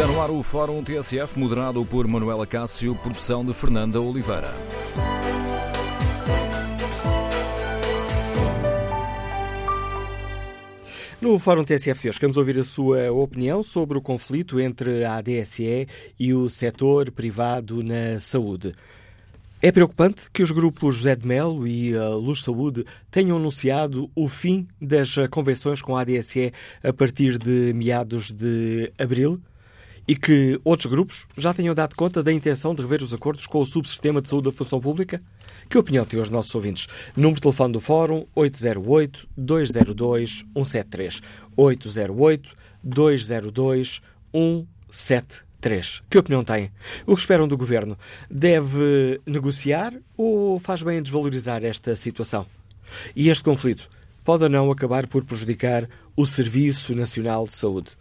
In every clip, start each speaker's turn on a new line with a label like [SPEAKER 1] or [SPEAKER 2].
[SPEAKER 1] Está no ar o Fórum TSF, moderado por Manuela Cássio, produção de Fernanda Oliveira.
[SPEAKER 2] No Fórum TSF de hoje, queremos ouvir a sua opinião sobre o conflito entre a ADSE e o setor privado na saúde. É preocupante que os grupos José de Melo e a Luz Saúde tenham anunciado o fim das convenções com a ADSE a partir de meados de abril e que outros grupos já tenham dado conta da intenção de rever os acordos com o subsistema de saúde da função pública? Que opinião têm os nossos ouvintes? Número de telefone do Fórum 808-202-173. 808-202-173. 3. Que opinião têm? O que esperam do governo? Deve negociar ou faz bem em desvalorizar esta situação? E este conflito pode ou não acabar por prejudicar o Serviço Nacional de Saúde?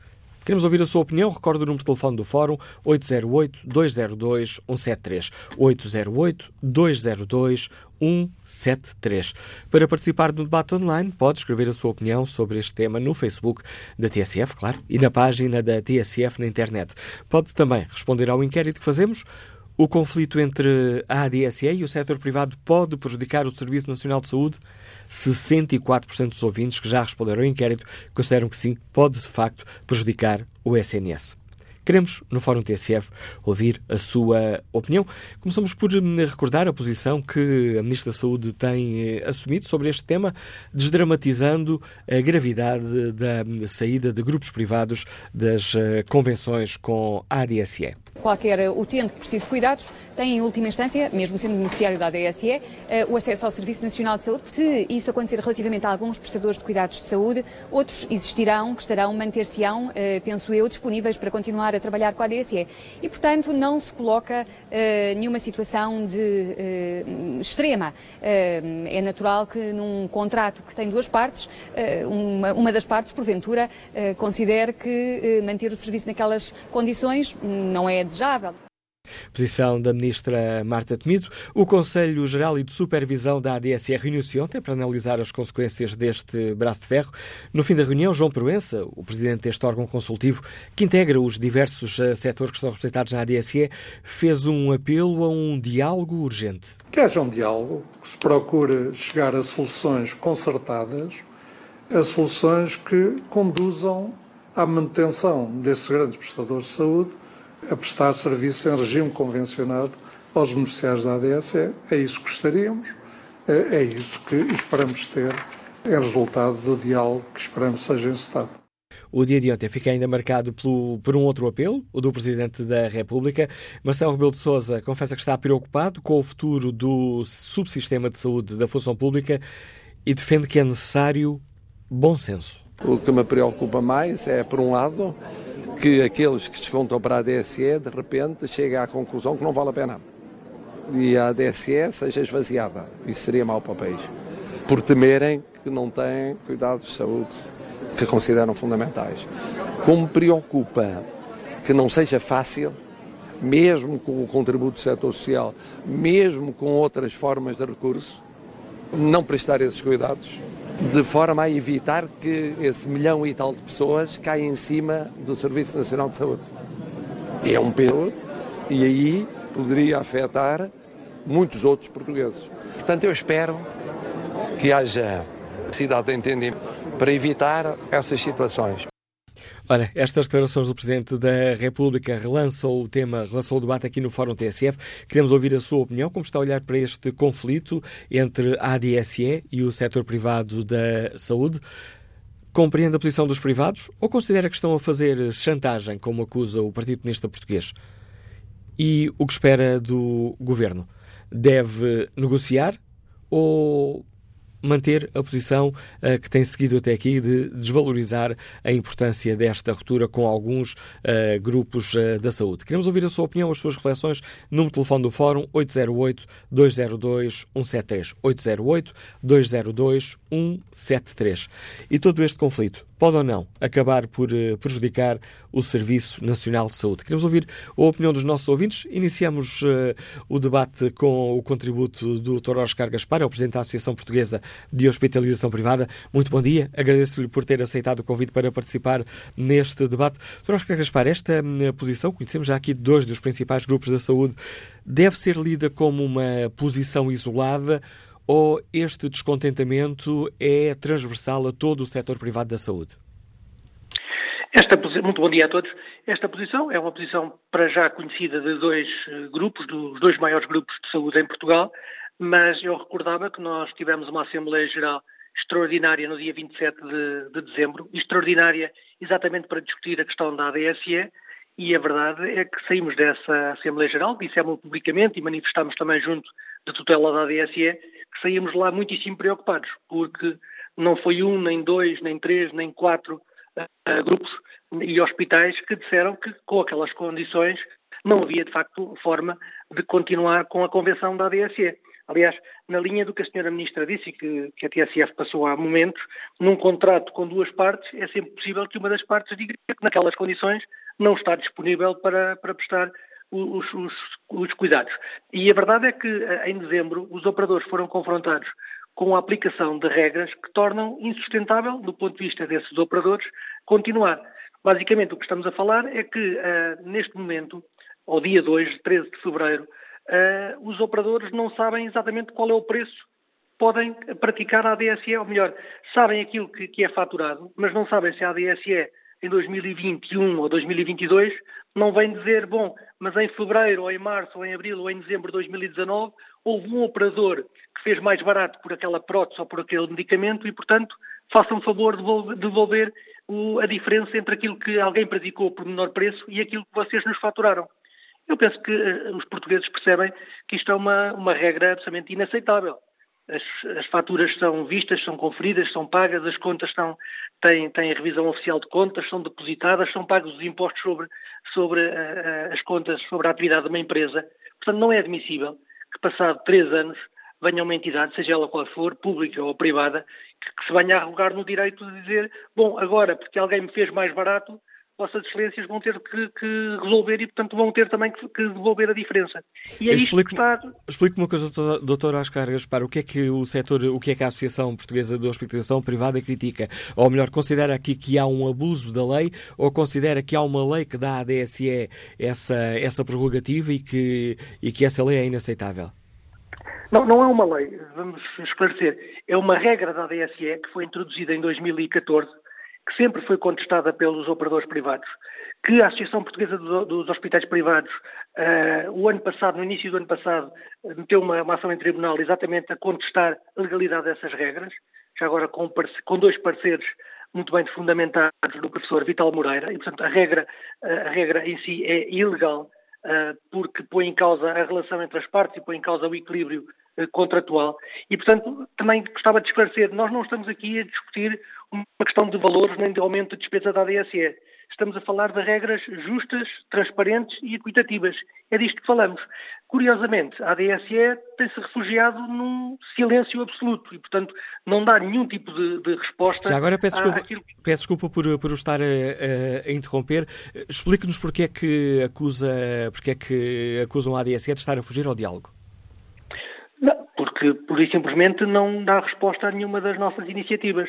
[SPEAKER 2] Queremos ouvir a sua opinião. Recorde o número de telefone do Fórum 808-202-173. 808-202-173. Para participar do debate online, pode escrever a sua opinião sobre este tema no Facebook da TSF, claro, e na página da TSF na internet. Pode também responder ao inquérito que fazemos. O conflito entre a ADSE e o setor privado pode prejudicar o Serviço Nacional de Saúde? 64% dos ouvintes que já responderam ao inquérito consideram que sim, pode de facto prejudicar o SNS. Queremos, no Fórum TSF, ouvir a sua opinião. Começamos por hum, recordar a posição que a Ministra da Saúde tem eh, assumido sobre este tema, desdramatizando a gravidade da hum, saída de grupos privados das eh, convenções com a ADSE.
[SPEAKER 3] Qualquer utente que precise de cuidados tem, em última instância, mesmo sendo beneficiário da ADSE, eh, o acesso ao Serviço Nacional de Saúde. Se isso acontecer relativamente a alguns prestadores de cuidados de saúde, outros existirão, que estarão, manter-se-ão, penso eu, disponíveis para continuar a trabalhar com a ADSE. E, portanto, não se coloca eh, nenhuma situação de extrema. É natural que num contrato que tem duas partes, uma, uma das partes, porventura, considere que manter o serviço naquelas condições não é desejável.
[SPEAKER 2] Posição da ministra Marta Temido. O Conselho Geral e de Supervisão da ADSE reuniu-se ontem para analisar as consequências deste braço de ferro. No fim da reunião, João Proença, o presidente deste órgão consultivo, que integra os diversos eh, setores que estão representados na ADSE, fez um apelo a um diálogo urgente.
[SPEAKER 4] Que haja um diálogo, que se procure chegar a soluções concertadas, a soluções que conduzam à manutenção desses grandes prestadores de saúde a prestar serviço em regime convencionado aos beneficiários da ADSE. É isso que gostaríamos, é, é isso que esperamos ter em resultado do diálogo que esperamos seja encetado.
[SPEAKER 2] O dia de ontem fica ainda marcado pelo, por um outro apelo, o do Presidente da República. Marcelo Rebelo de Sousa confessa que está preocupado com o futuro do subsistema de saúde da função pública e defende que é necessário bom senso.
[SPEAKER 5] O que me preocupa mais é, por um lado, que aqueles que descontam para a DSE, de repente, cheguem à conclusão que não vale a pena. E a DSE seja esvaziada. Isso seria mau para o país. Por temerem que não têm cuidados de saúde que consideram fundamentais. Como preocupa que não seja fácil, mesmo com o contributo do setor social, mesmo com outras formas de recurso, não prestar esses cuidados de forma a evitar que esse milhão e tal de pessoas caia em cima do Serviço Nacional de Saúde. É um peso e aí poderia afetar muitos outros portugueses. Portanto, eu espero que haja cidade de entendimento para evitar essas situações.
[SPEAKER 2] Ora, estas declarações do Presidente da República relançam o tema, relançam o debate aqui no Fórum TSF. Queremos ouvir a sua opinião, como está a olhar para este conflito entre a ADSE e o setor privado da saúde. Compreende a posição dos privados ou considera que estão a fazer chantagem, como acusa o Partido Comunista Português? E o que espera do governo? Deve negociar ou manter a posição uh, que tem seguido até aqui de desvalorizar a importância desta ruptura com alguns uh, grupos uh, da saúde. Queremos ouvir a sua opinião, as suas reflexões. Número de telefone do Fórum 808-202-173. 808-202-173. E todo este conflito pode ou não acabar por uh, prejudicar o Serviço Nacional de Saúde. Queremos ouvir a opinião dos nossos ouvintes. Iniciamos uh, o debate com o contributo do Dr. Oscar Gaspar, é o Presidente da Associação Portuguesa de Hospitalização Privada. Muito bom dia, agradeço-lhe por ter aceitado o convite para participar neste debate. Dr. Oscar Gaspar, esta hum, posição, conhecemos já aqui dois dos principais grupos da saúde, deve ser lida como uma posição isolada ou este descontentamento é transversal a todo o setor privado da saúde?
[SPEAKER 6] Esta, muito bom dia a todos. Esta posição é uma posição para já conhecida de dois eh, grupos, dos dois maiores grupos de saúde em Portugal, mas eu recordava que nós tivemos uma Assembleia Geral extraordinária no dia 27 de, de dezembro, extraordinária exatamente para discutir a questão da ADSE, e a verdade é que saímos dessa Assembleia Geral, dissemos publicamente e manifestámos também junto da tutela da ADSE, que saímos lá muitíssimo preocupados, porque não foi um, nem dois, nem três, nem quatro uh, grupos e hospitais que disseram que com aquelas condições não havia de facto forma de continuar com a convenção da ADSE. Aliás, na linha do que a senhora Ministra disse e que, que a TSF passou há momentos, num contrato com duas partes é sempre possível que uma das partes diga que naquelas condições não está disponível para, para prestar os, os, os cuidados. E a verdade é que eh, em dezembro os operadores foram confrontados com a aplicação de regras que tornam insustentável, do ponto de vista desses operadores, continuar. Basicamente, o que estamos a falar é que, uh, neste momento, ao dia 2, 13 de fevereiro, uh, os operadores não sabem exatamente qual é o preço que podem praticar a ADSE, ou melhor, sabem aquilo que, que é faturado, mas não sabem se a ADSE em 2021 ou 2022 não vem dizer, bom, mas em fevereiro, ou em março, ou em abril, ou em dezembro de 2019, houve um operador que fez mais barato por aquela prótese ou por aquele medicamento e, portanto, façam favor de devolver a diferença entre aquilo que alguém praticou por menor preço e aquilo que vocês nos faturaram. Eu penso que uh, os portugueses percebem que isto é uma, uma regra absolutamente inaceitável as, as, faturas são vistas, são conferidas, são pagas, as contas têm, têm revisão oficial de contas, são depositadas, são pagos os impostos sobre, sobre uh, as contas, sobre a atividade de uma empresa. Portanto, não é admissível que, passado três anos, venha uma entidade, seja ela qual for, pública ou privada, que, que se venha a arrogar no direito de dizer, bom, agora, porque alguém me fez mais barato, Vossas Excelências vão ter que, que, resolver e, portanto, vão ter também que, que devolver a diferença. E é
[SPEAKER 2] explique, está... Explique-me uma coisa, doutor Oscar Gaspar, o que é que o setor, o que é que a Associação Portuguesa de Hospitalização Privada critica? Ou melhor, considera aqui que há um abuso da lei ou considera que há uma lei que dá à DSE essa, essa prerrogativa e que, e que essa lei é inaceitável?
[SPEAKER 6] Não, não é uma lei, vamos esclarecer. É uma regra da DSE que foi introduzida em 2014 que sempre foi contestada pelos operadores privados, que a Associação Portuguesa dos Hospitais Privados, uh, o ano passado, no início do ano passado, meteu uma, uma, ação em tribunal exatamente a contestar a legalidade dessas regras, já agora com, com dois parceiros muito bem fundamentados do professor Vital Moreira, e portanto a regra, a regra em si é ilegal, uh, porque põe em causa a relação entre as partes e põe em causa o equilíbrio contratual. E portanto também gostava de esclarecer, nós não estamos aqui a discutir uma questão de valores nem de aumento de despesa da ADSE. Estamos a falar de regras justas, transparentes e equitativas. É disto que falamos. Curiosamente, a ADSE tem-se refugiado num silêncio absoluto e, portanto, não dá nenhum tipo de, de resposta.
[SPEAKER 2] Já agora peço desculpa, àquilo... peço desculpa por, por o estar a, a, interromper. Explique-nos porque é que acusa, porque é que acusam a ADSE de estar a fugir ao diálogo.
[SPEAKER 6] Não, porque, por simplesmente, não dá resposta a nenhuma das nossas iniciativas.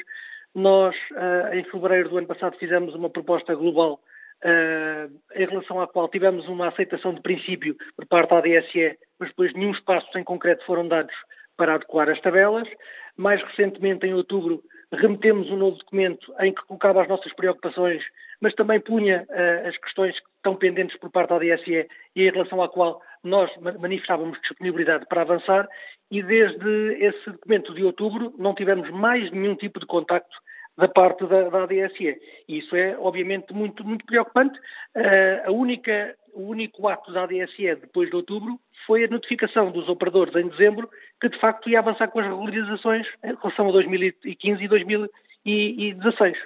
[SPEAKER 6] Nós, uh, em fevereiro do ano passado, fizemos uma proposta global uh, em relação à qual tivemos uma aceitação de princípio por parte da ADSE, mas depois nenhum passos em concreto foram dados para adequar as tabelas. Mais recentemente, em outubro, remetemos um novo documento em que colocava as nossas preocupações, mas também punha uh, as questões que estão pendentes por parte da ADSE e em relação à qual nós manifestávamos disponibilidade para avançar e desde esse documento de outubro não tivemos mais nenhum tipo de contacto da parte da, da ADSE. Isso é, obviamente, muito, muito preocupante. Uh, a única, o único ato da ADSE depois de outubro foi a notificação dos operadores em dezembro que, de facto, ia avançar com as regularizações em relação a 2015 e 2016.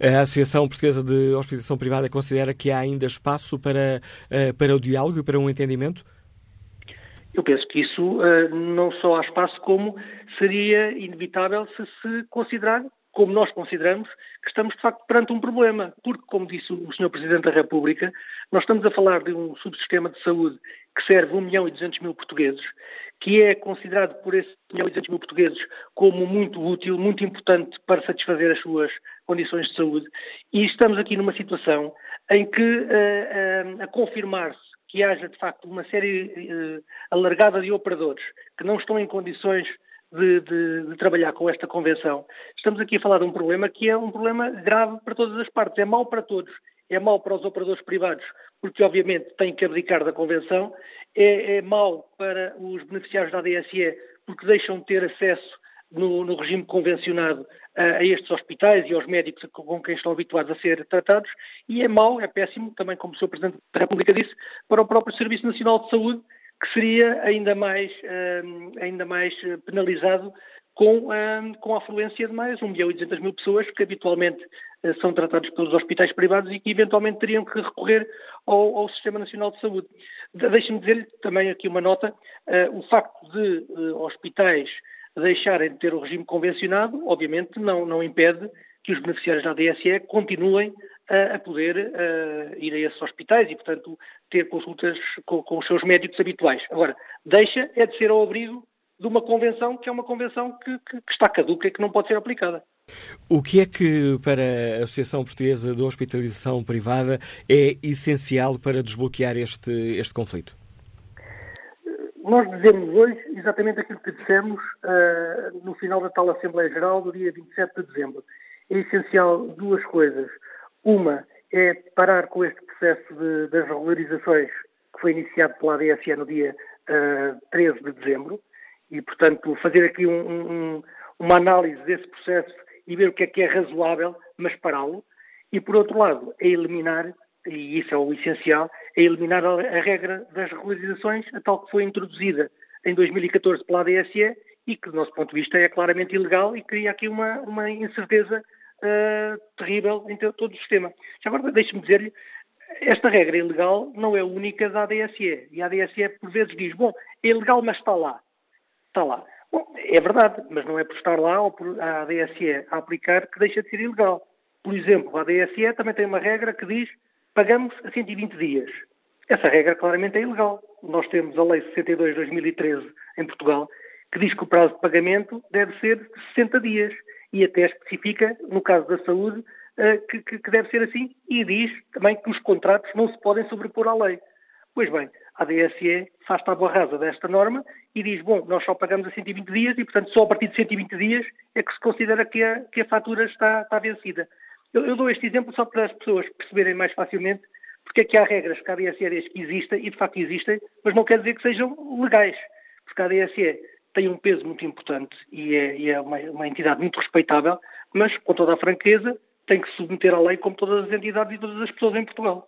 [SPEAKER 2] A Associação Portuguesa de Hospitalização Privada considera que há ainda espaço para, eh, para o diálogo e para um entendimento?
[SPEAKER 6] Eu penso que isso uh, não só há espaço, como seria inevitável se se considerar como nós consideramos que estamos, de facto, perante um problema. Porque, como disse o Sr. Presidente da República, nós estamos a falar de um subsistema de saúde que serve 1 milhão e 200 mil portugueses, que é considerado por esses 1 milhão e 200 mil portugueses como muito útil, muito importante para satisfazer as suas condições de saúde. E estamos aqui numa situação em que, uh, uh, a confirmar-se que haja, de facto, uma série uh, alargada de operadores que não estão em condições de, de, de, trabalhar com esta convenção, estamos aqui a falar de um problema que é um problema grave para todas as partes. É mau para todos. É mau para os operadores privados, porque obviamente têm que abdicar da convenção. É, é mau para os beneficiários da ADSE, porque deixam de ter acesso no, no regime convencionado a, a, estes hospitais e aos médicos com quem estão habituados a ser tratados. E é mau, é péssimo, também como o Sr. Presidente da República disse, para o próprio Serviço Nacional de Saúde, que seria ainda mais, um, ainda mais eh, penalizado com, um, com a afluência de mais 1 milhão e 200 mil pessoas que habitualmente uh, são tratados pelos hospitais privados e que eventualmente teriam que recorrer ao, ao Sistema Nacional de Saúde. De, Deixe-me dizer-lhe também aqui uma nota, uh, o facto de uh, hospitais deixarem de ter o regime convencionado, obviamente não, não impede que os beneficiários da DSE continuem a, poder ir a esses hospitais e, portanto, ter consultas com, com, os seus médicos habituais. Agora, deixa é de ser ao abrigo de uma convenção que é uma convenção que, que, que está caduca e que não pode ser aplicada.
[SPEAKER 2] O que é que, para a Associação Portuguesa de Hospitalização Privada, é essencial para desbloquear este, este conflito?
[SPEAKER 6] Nós dizemos hoje exatamente aquilo que dissemos uh, no final da tal Assembleia Geral do dia 27 de dezembro. É essencial duas coisas. Uma é parar com este processo de, das regularizações que foi iniciado pela ADSE no dia uh, eh, 13 de dezembro e, portanto, fazer aqui um, um, uma análise desse processo e ver o que é que é razoável, mas pará-lo. E, por outro lado, é eliminar, e isso é o essencial, é eliminar a, regra das regularizações, a tal que foi introduzida em 2014 pela ADSE e que, do nosso ponto de vista, é claramente ilegal e cria aqui uma, uma incerteza uh, terrível em todo o sistema. Já agora, deixe-me dizer-lhe, esta regra ilegal não é única da ADSE. E a ADSE, por vezes, diz: bom, é ilegal, mas está lá. Está lá. Bom, é verdade, mas não é por estar lá ou por a ADSE a aplicar que deixa de ser ilegal. Por exemplo, a ADSE também tem uma regra que diz pagamos a 120 dias. Essa regra claramente é ilegal. Nós temos a Lei 62 de 2013 em Portugal que diz que o prazo de pagamento deve ser de 60 dias e até especifica, no caso da saúde, eh, que, que, deve ser assim e diz também que os contratos não se podem sobrepor à lei. Pois bem, a DSE faz tábua rasa desta norma e diz, bom, nós só pagamos a 120 dias e, portanto, só a partir de 120 dias é que se considera que a, que a fatura está, está vencida. Eu, eu, dou este exemplo só para as pessoas perceberem mais facilmente porque é que há regras que a DSE diz que existem e, de facto, existem, mas não quer dizer que sejam legais. Porque a DSE tem um peso muito importante e é, e é uma, uma, entidade muito respeitável, mas, com toda a franqueza, tem que se submeter à lei como todas as entidades e todas as pessoas em Portugal.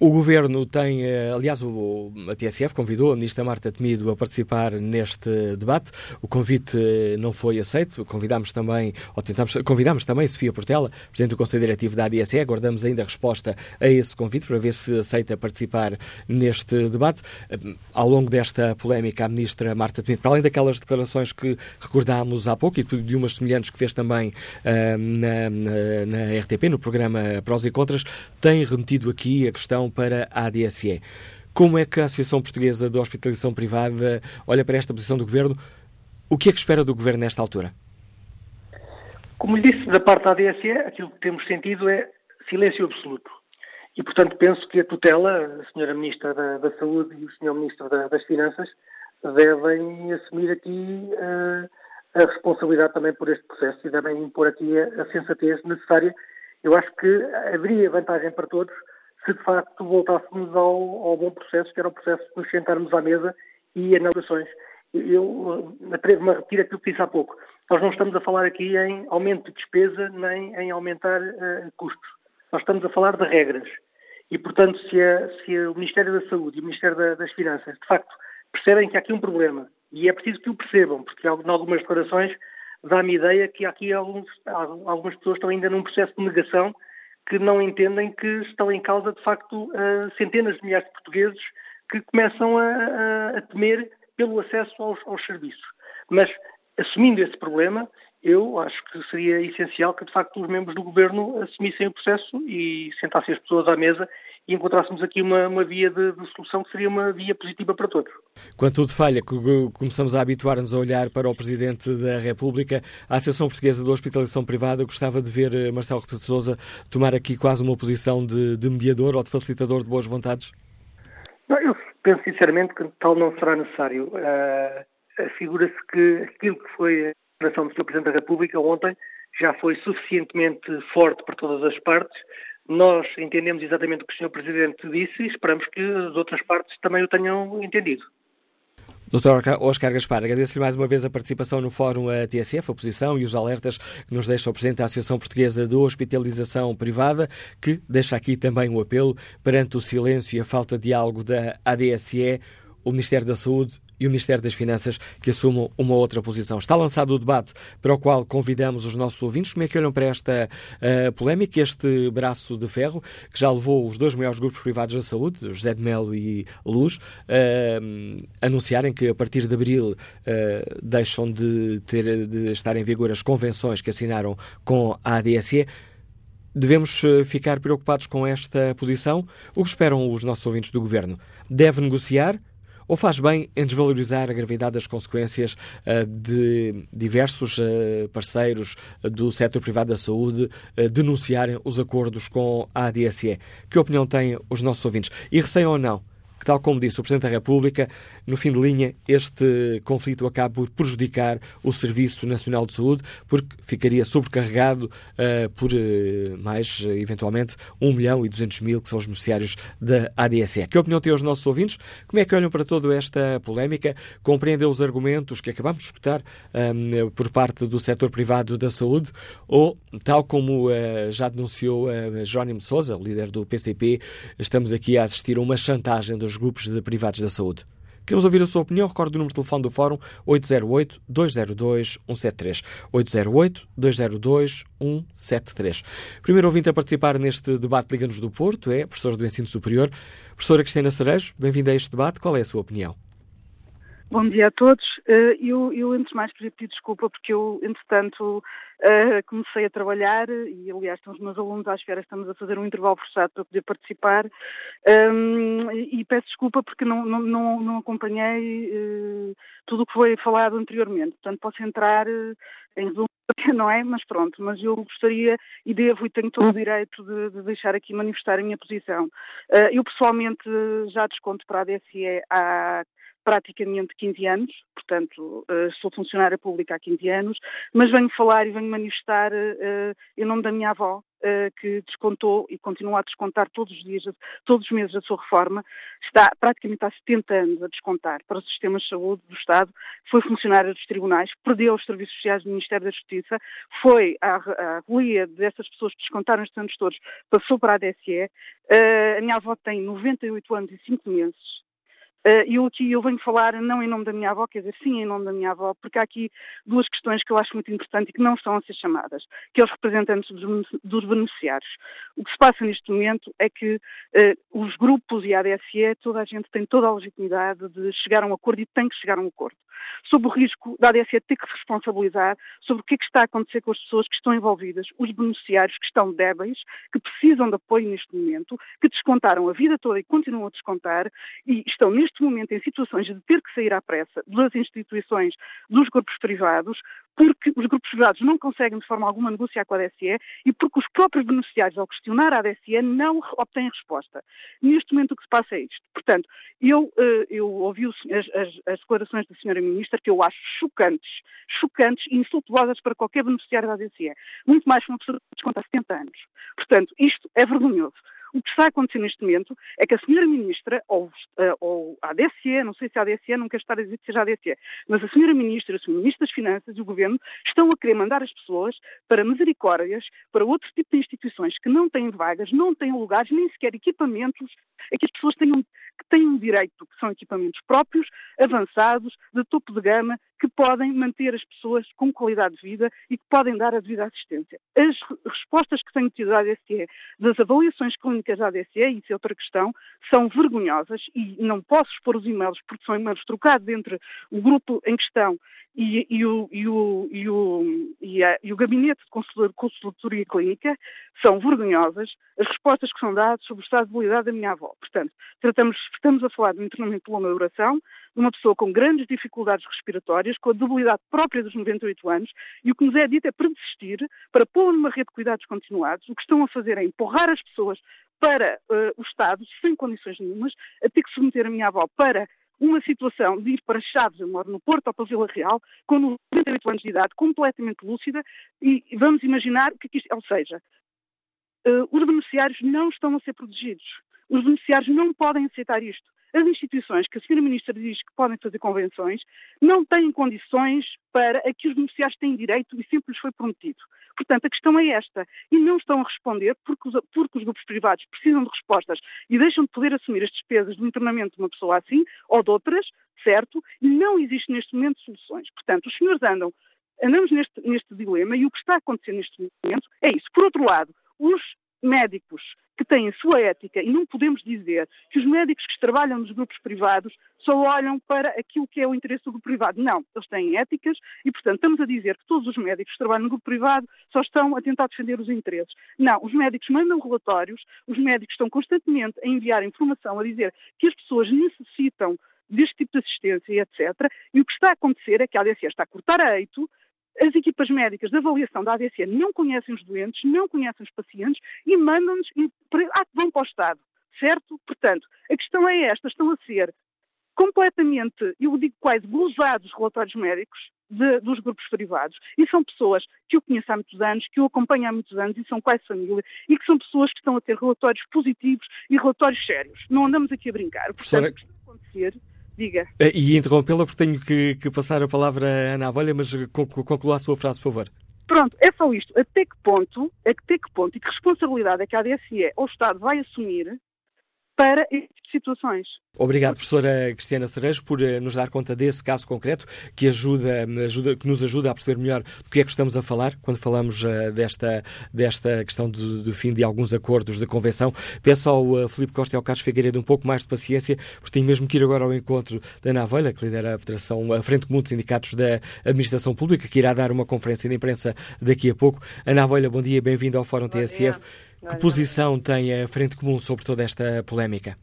[SPEAKER 2] O Governo tem, eh, aliás, o, a TSF convidou a Ministra Marta Temido a participar neste debate. O convite eh, não foi aceito. Convidámos também, ou tentamos, convidámos também Sofia Portela, Presidente do Conselho Diretivo da ADSE. Aguardamos ainda a resposta a esse convite para ver se aceita participar neste debate. Eh, ao longo desta polémica, a Ministra Marta Temido, para além daquelas declarações que recordámos há pouco e de umas semelhantes que fez também uh, na, na, na RTP, no programa Prós e Contras, tem remetido aqui a questão para a ADSE. Como é que a Associação Portuguesa de Hospitalização Privada olha para esta posição do Governo? O que é que espera do Governo nesta altura?
[SPEAKER 6] Como lhe disse, da parte da ADSE, aquilo que temos sentido é silêncio absoluto. E, portanto, penso que a tutela, a Sra. Ministra da, da, Saúde e o Sr. Ministro da, das Finanças, devem assumir aqui uh, a responsabilidade também por este processo e devem impor aqui a, a sensatez necessária. Eu acho que haveria vantagem para todos se de facto voltássemos ao, ao bom processo, que era o processo de nos sentarmos à mesa e analisações. Eu eh, atrevo-me a repetir aquilo que disse há pouco. Nós não estamos a falar aqui em aumento de despesa nem em aumentar uh, custos. Nós estamos a falar de regras. E, portanto, se, a, se o Ministério da Saúde e o Ministério da, das Finanças, de facto, percebem que há aqui um problema, e é preciso que o percebam, porque em algumas declarações dá-me ideia que aqui alguns, algumas pessoas estão ainda num processo de negação que não entendem que estão em causa, de facto, centenas de milhares de portugueses que começam a, a, a temer pelo acesso aos, aos, serviços. Mas, assumindo esse problema, eu acho que seria essencial que, de facto, os membros do governo assumissem o processo e sentassem as pessoas à mesa e encontrássemos aqui uma, uma via de, de, solução que seria uma via positiva para todos.
[SPEAKER 2] Quando tudo falha, começamos a habituar-nos a olhar para o Presidente da República. A Associação Portuguesa de Hospitalização Privada gostava de ver eh, Marcelo Rebelo de Sousa tomar aqui quase uma posição de, de mediador ou de facilitador de boas vontades?
[SPEAKER 6] Não, eu penso sinceramente que tal não será necessário. Uh, Figura-se que aquilo que foi a declaração do Sr. Presidente da República ontem já foi suficientemente forte para todas as partes nós entendemos exatamente o que o Sr. Presidente disse e esperamos que as outras partes também o tenham entendido.
[SPEAKER 2] Dr. Oscar Gaspar, agradeço-lhe mais uma vez a participação no Fórum a TSF, a posição e os alertas que nos deixa o Presidente da Associação Portuguesa de Hospitalização Privada, que deixa aqui também o apelo perante o silêncio e a falta de diálogo da ADSE, o Ministério da Saúde e o Ministério das Finanças que assumam uma outra posição. Está lançado o debate para o qual convidamos os nossos ouvintes. Como é que olham para esta uh, polémica, este braço de ferro que já levou os dois maiores grupos privados da saúde, José de Melo e Luz, uh, anunciarem que a partir de abril uh, deixam de, ter, de estar em vigor as convenções que assinaram com a ADSE. Devemos ficar preocupados com esta posição? O que esperam os nossos ouvintes do Governo? Deve negociar? Ou faz bem em desvalorizar a gravidade das consequências uh, de diversos uh, parceiros do setor privado da saúde denunciarem os acordos com a ADSE? Que opinião têm os nossos ouvintes? E receiam ou não que, tal como disse o Presidente da República, no fim de linha, este conflito acaba por prejudicar o Serviço Nacional de Saúde, porque ficaria sobrecarregado uh, por uh, mais, uh, eventualmente, 1 milhão e 200 mil, que são os beneficiários da ADSE. Que opinião têm os nossos ouvintes? Como é que olham para toda esta polémica? Compreendem os argumentos que acabamos de escutar um, por parte do setor privado da saúde? Ou, tal como já denunciou Jónimo Sousa, o líder do PCP, estamos aqui a assistir a uma chantagem dos grupos de privados da saúde. Queremos ouvir a sua opinião. Recordo o número de telefone do Fórum 808-202-173. 808-202-173. Primeiro ouvinte a participar neste debate Liga-nos do Porto é professora do Ensino Superior, professora Cristina Cerejo. Bem-vinda a este debate. Qual é a sua opinião?
[SPEAKER 7] Bom dia a todos. Eh, eu, eu antes de mais, queria pedir desculpa porque eu, entretanto, Uh, comecei a trabalhar e, aliás, estão os meus alunos à espera, estamos a fazer um intervalo forçado para poder participar um, e peço desculpa porque não, não, não, acompanhei uh, tudo o que foi falado anteriormente. Portanto, posso entrar em resumo, não é? Mas pronto, mas eu gostaria e devo e tenho todo o direito de, de deixar aqui manifestar a minha posição. eu, pessoalmente, já desconto para a DSE há praticamente 15 anos, portanto, uh, sou funcionária pública há 15 anos, mas venho falar e venho manifestar uh, em nome da minha avó, que descontou e continua a descontar todos os dias, todos os meses a sua reforma, está praticamente há 70 anos a descontar para os sistemas de saúde do Estado, foi funcionária dos tribunais, perdeu os serviços sociais do Ministério da Justiça, foi a, a relia dessas pessoas que descontaram estes anos todos, passou para a DSE, a minha avó tem 98 anos e 5 meses, eu aqui eu venho falar não em nome da minha avó, quer dizer, sim em nome da minha avó, porque há aqui duas questões que eu acho muito importantes e que não estão a ser chamadas, que é os representantes dos, beneficiários. O que se passa neste momento é que uh, os grupos e a ADSE, toda a gente tem toda a legitimidade de chegar a um acordo e tem que chegar a um acordo. Sob o risco da ADSE ter que se responsabilizar sobre o que é que está a acontecer com as pessoas que estão envolvidas, os beneficiários que estão débeis, que precisam de apoio neste momento, que descontaram a vida toda e continuam a descontar e estão neste neste momento em situações de ter que sair à pressa das instituições dos grupos privados, porque os grupos privados não conseguem de forma alguma negociar com a DSE e porque os próprios beneficiários, ao questionar a DSE, não obtêm resposta. Neste momento o que se passa é isto. Portanto, eu, eh, eu ouvi as, as, as declarações da senhora Ministra que eu acho chocantes, chocantes e insultuosas para qualquer beneficiário da DSE. Muito mais que uma pessoa que desconta 70 anos. Portanto, isto é vergonhoso. O que está a acontecer neste momento é que a senhora ministra, ou, uh, ou a ADSE, não sei se a ADSE, não quero estar a dizer que seja a ADSE, mas a senhora ministra, o senhor ministro das Finanças e o governo estão a querer mandar as pessoas para misericórdias, para outro tipo de instituições que não têm vagas, não têm lugares, nem sequer equipamentos, é que as pessoas tenham, que têm um direito, que são equipamentos próprios, avançados, de topo de gama, que podem manter as pessoas com qualidade de vida e que podem dar a devida assistência. As respostas que tenho tido da ADSE, das avaliações clínicas da ADSE, isso é outra questão, são vergonhosas e não posso expor os e-mails porque são e-mails trocados entre o grupo em questão e, e, o, e, o, e, o, a, o gabinete de consultoria clínica são vergonhosas as respostas que são dadas sobre o estado de habilidade da minha avó. Portanto, tratamos, estamos a falar de um internamento de longa duração, de uma pessoa com grandes dificuldades respiratórias, com a debilidade própria dos 98 anos, e o que nos é dito é para desistir, para pô-la numa rede de cuidados continuados. O que estão a fazer é empurrar as pessoas para uh, o Estado, sem condições nenhumas, a ter que submeter a minha avó para uma situação de ir para Chaves, eu moro no Porto ou para Vila Real, com 98 anos de idade, completamente lúcida, e vamos imaginar o que, é isto, ou seja, uh, os beneficiários não estão a ser protegidos. Os beneficiários não podem aceitar isto. As instituições que a Sra. Ministra diz que podem fazer convenções não têm condições para a que os beneficiários têm direito e sempre lhes foi prometido. Portanto, a questão é esta. E não estão a responder porque os, porque os grupos privados precisam de respostas e deixam de poder assumir as despesas do internamento de uma pessoa assim ou de outras, certo? E não existe neste momento soluções. Portanto, os senhores andam, andamos neste, neste dilema e o que está a acontecer neste momento é isso. Por outro lado, os médicos que têm a sua ética e não podemos dizer que os médicos que trabalham nos grupos privados só olham para aquilo que é o interesse do privado. Não, eles têm éticas e, portanto, estamos a dizer que todos os médicos que trabalham no grupo privado só estão a tentar defender os interesses. Não, os médicos mandam relatórios, os médicos estão constantemente a enviar informação, a dizer que as pessoas necessitam deste tipo de assistência, etc. E o que está a acontecer é que a ADC está a cortar a eito, as equipas médicas de avaliação da ADC não conhecem os doentes, não conhecem os pacientes e mandam-nos, ah, vão para o Estado, certo? Portanto, a questão é esta, estão a ser completamente, eu digo quase, gozados os relatórios médicos de, dos grupos privados. E são pessoas que eu conheço há muitos anos, que eu acompanho há muitos anos e são quase família, e que são pessoas que estão a ter relatórios positivos e relatórios sérios. Não andamos aqui a brincar. Portanto, o que está a acontecer Diga.
[SPEAKER 2] Eh, e interrompê-la porque tenho que, que, passar a palavra à Ana Avolha, mas conclua a sua frase, por favor.
[SPEAKER 7] Pronto, é só isto. Até que ponto, até que ponto e que responsabilidade é que a ADSE ou o Estado vai assumir para de situações.
[SPEAKER 2] Obrigado, professora Cristiana Cerejo, por eh, nos dar conta desse caso concreto, que, ajuda, ajuda, que nos ajuda a perceber melhor do que é que estamos a falar quando falamos uh, desta, desta questão do, do, fim de alguns acordos de convenção. Peço ao uh, Filipe Costa e ao Carlos Figueiredo um pouco mais de paciência, porque tenho mesmo que ir agora ao encontro da Ana Avelha, que lidera a Federação, a Frente Comum de Sindicatos da Administração Pública, que irá dar uma conferência de imprensa daqui a pouco. Ana Avelha, bom dia, bem-vindo ao Fórum bom TSF. Dia. Que posição tem a Frente Comum sobre toda esta polémica?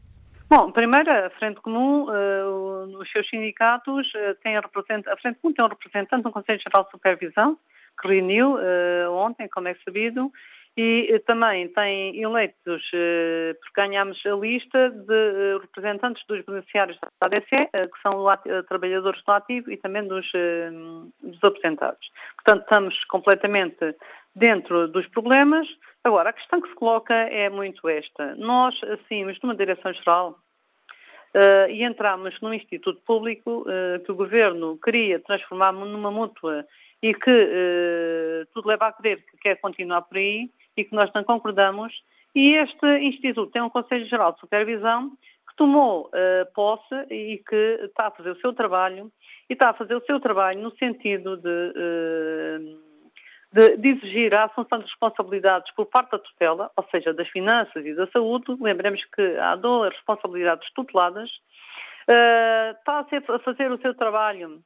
[SPEAKER 8] Bom, primeiro, a Frente Comum, uh, os seus sindicatos, uh, têm a, a Frente Comum tem um representante no Conselho Geral de Supervisão, que reuniu uh, ontem, como é sabido, e também tem eleitos, porque ganhámos a lista de representantes dos beneficiários da ADC, que são trabalhadores do ativo e também dos, dos aposentados. Portanto, estamos completamente dentro dos problemas. Agora, a questão que se coloca é muito esta. Nós, mas numa direção-geral, uh, e entramos num instituto público uh, que o governo queria transformar numa mútua e que uh, tudo leva a crer que quer continuar por aí e que nós não concordamos. E este instituto tem um Conselho Geral de Supervisão que tomou posse e que está a fazer o seu trabalho e está a fazer o seu trabalho no sentido de de, de, exigir a assunção de responsabilidades por parte da tutela, ou seja, das finanças e da saúde. Lembremos que há duas responsabilidades tuteladas. Uh, está a, ser, a, fazer o seu trabalho uh,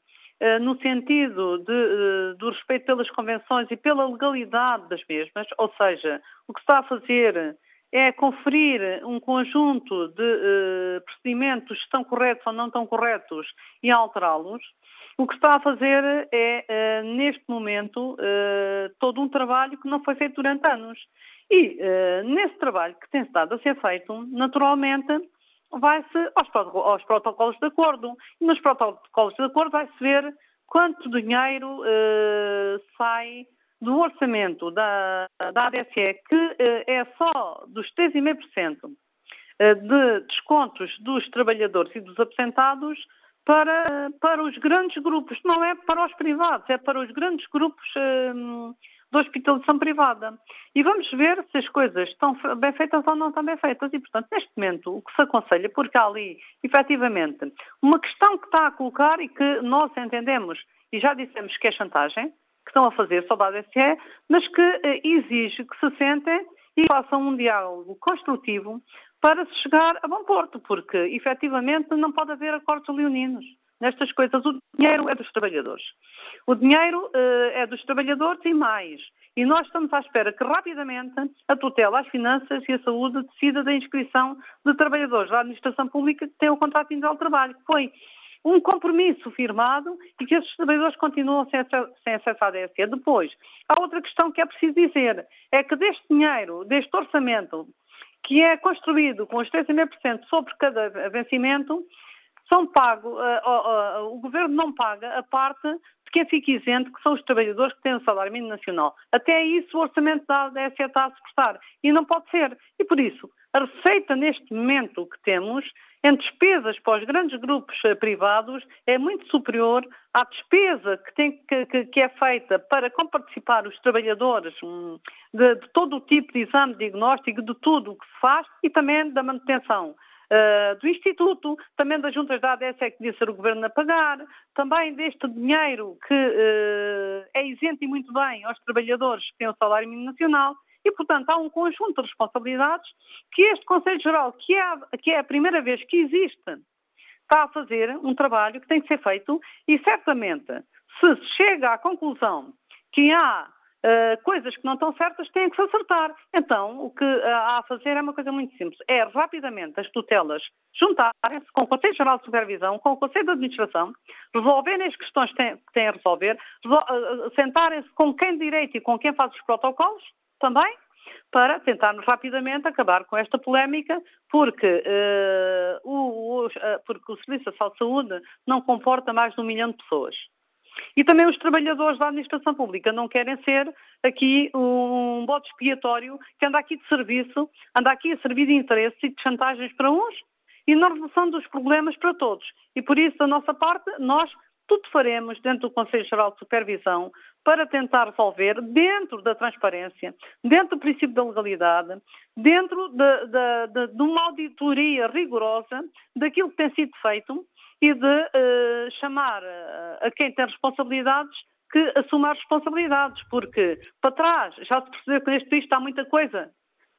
[SPEAKER 8] no sentido de, uh, do respeito pelas convenções e pela legalidade das mesmas, ou seja, o que está a fazer é conferir um conjunto de procedimentos que estão corretos ou não estão corretos e alterá-los. O que está a fazer é, neste momento, todo um trabalho que não foi feito durante anos. E nesse trabalho que tem estado a ser feito, naturalmente, vai-se aos, aos, protocolos de acordo. E nos protocolos de acordo vai-se ver quanto dinheiro sai do orçamento da, da ADSE, que é só dos 3,5% de descontos dos trabalhadores e dos aposentados, para, para os grandes grupos, não é para os privados, é para os grandes grupos hum, de hospitalização privada. E vamos ver se as coisas estão bem feitas ou não estão bem feitas. E, portanto, neste momento, o que se aconselha, porque há ali, efetivamente, uma questão que está a colocar e que nós entendemos e já dissemos que é chantagem, que estão a fazer sobre a ADSE, mas que eh, exige que se sentem e façam um diálogo construtivo para se chegar a bom porto, porque efetivamente não pode haver acordos leoninos nestas coisas. O dinheiro é dos trabalhadores. O dinheiro uh, é dos trabalhadores e mais. E nós estamos à espera que rapidamente a tutela, as finanças e a saúde decida da inscrição de trabalhadores da administração pública que têm o contrato individual de trabalho, que foi um compromisso firmado e que esses trabalhadores continuam sem, sem acesso à DSE. Depois, há outra questão que é preciso dizer, é que deste dinheiro, deste orçamento, que é construído com os 3,5% sobre cada vencimento, são pago, uh, uh, o governo não paga a parte de quem fica isento, que são os trabalhadores que têm o salário mínimo nacional. Até isso o orçamento da DSE está a suportar. E não pode ser. E por isso, a receita neste momento que temos, em despesas para os grandes grupos eh, privados, é muito superior à despesa que, tem, que, que é feita para comparticipar os trabalhadores hum, de, de todo o tipo de exame diagnóstico, de tudo o que se faz e também da manutenção. Uh, do Instituto, também das juntas da ADS é que devia ser o Governo a pagar, também deste dinheiro que uh, é isento e muito bem aos trabalhadores que têm o salário mínimo nacional. E, portanto, há um conjunto de responsabilidades que este Conselho Geral, que é, a, que é a primeira vez que existe, está a fazer um trabalho que tem que ser feito e, certamente, se chega à conclusão que há uh, coisas que não estão certas, têm que se acertar. Então, o que há a fazer é uma coisa muito simples. É rapidamente as tutelas juntarem-se com o Conselho Geral de Supervisão, com o Conselho de Administração, resolverem as questões que têm, que têm a resolver, uh, sentarem-se com quem direito e com quem faz os protocolos, também, para tentarmos rapidamente acabar com esta polémica, porque, uh, o, o, porque o Serviço de Saúde não comporta mais de um milhão de pessoas. E também os trabalhadores da administração pública não querem ser aqui um bode expiatório que anda aqui de serviço, anda aqui a servir de interesses e de chantagens para uns e na resolução dos problemas para todos. E por isso, da nossa parte, nós tudo faremos dentro do Conselho Geral de Supervisão para tentar resolver dentro da transparência, dentro do princípio da legalidade, dentro de, de, de, de uma auditoria rigorosa daquilo que tem sido feito e de uh, chamar uh, a quem tem responsabilidades que assuma as responsabilidades, porque para trás já se percebeu que neste país está muita coisa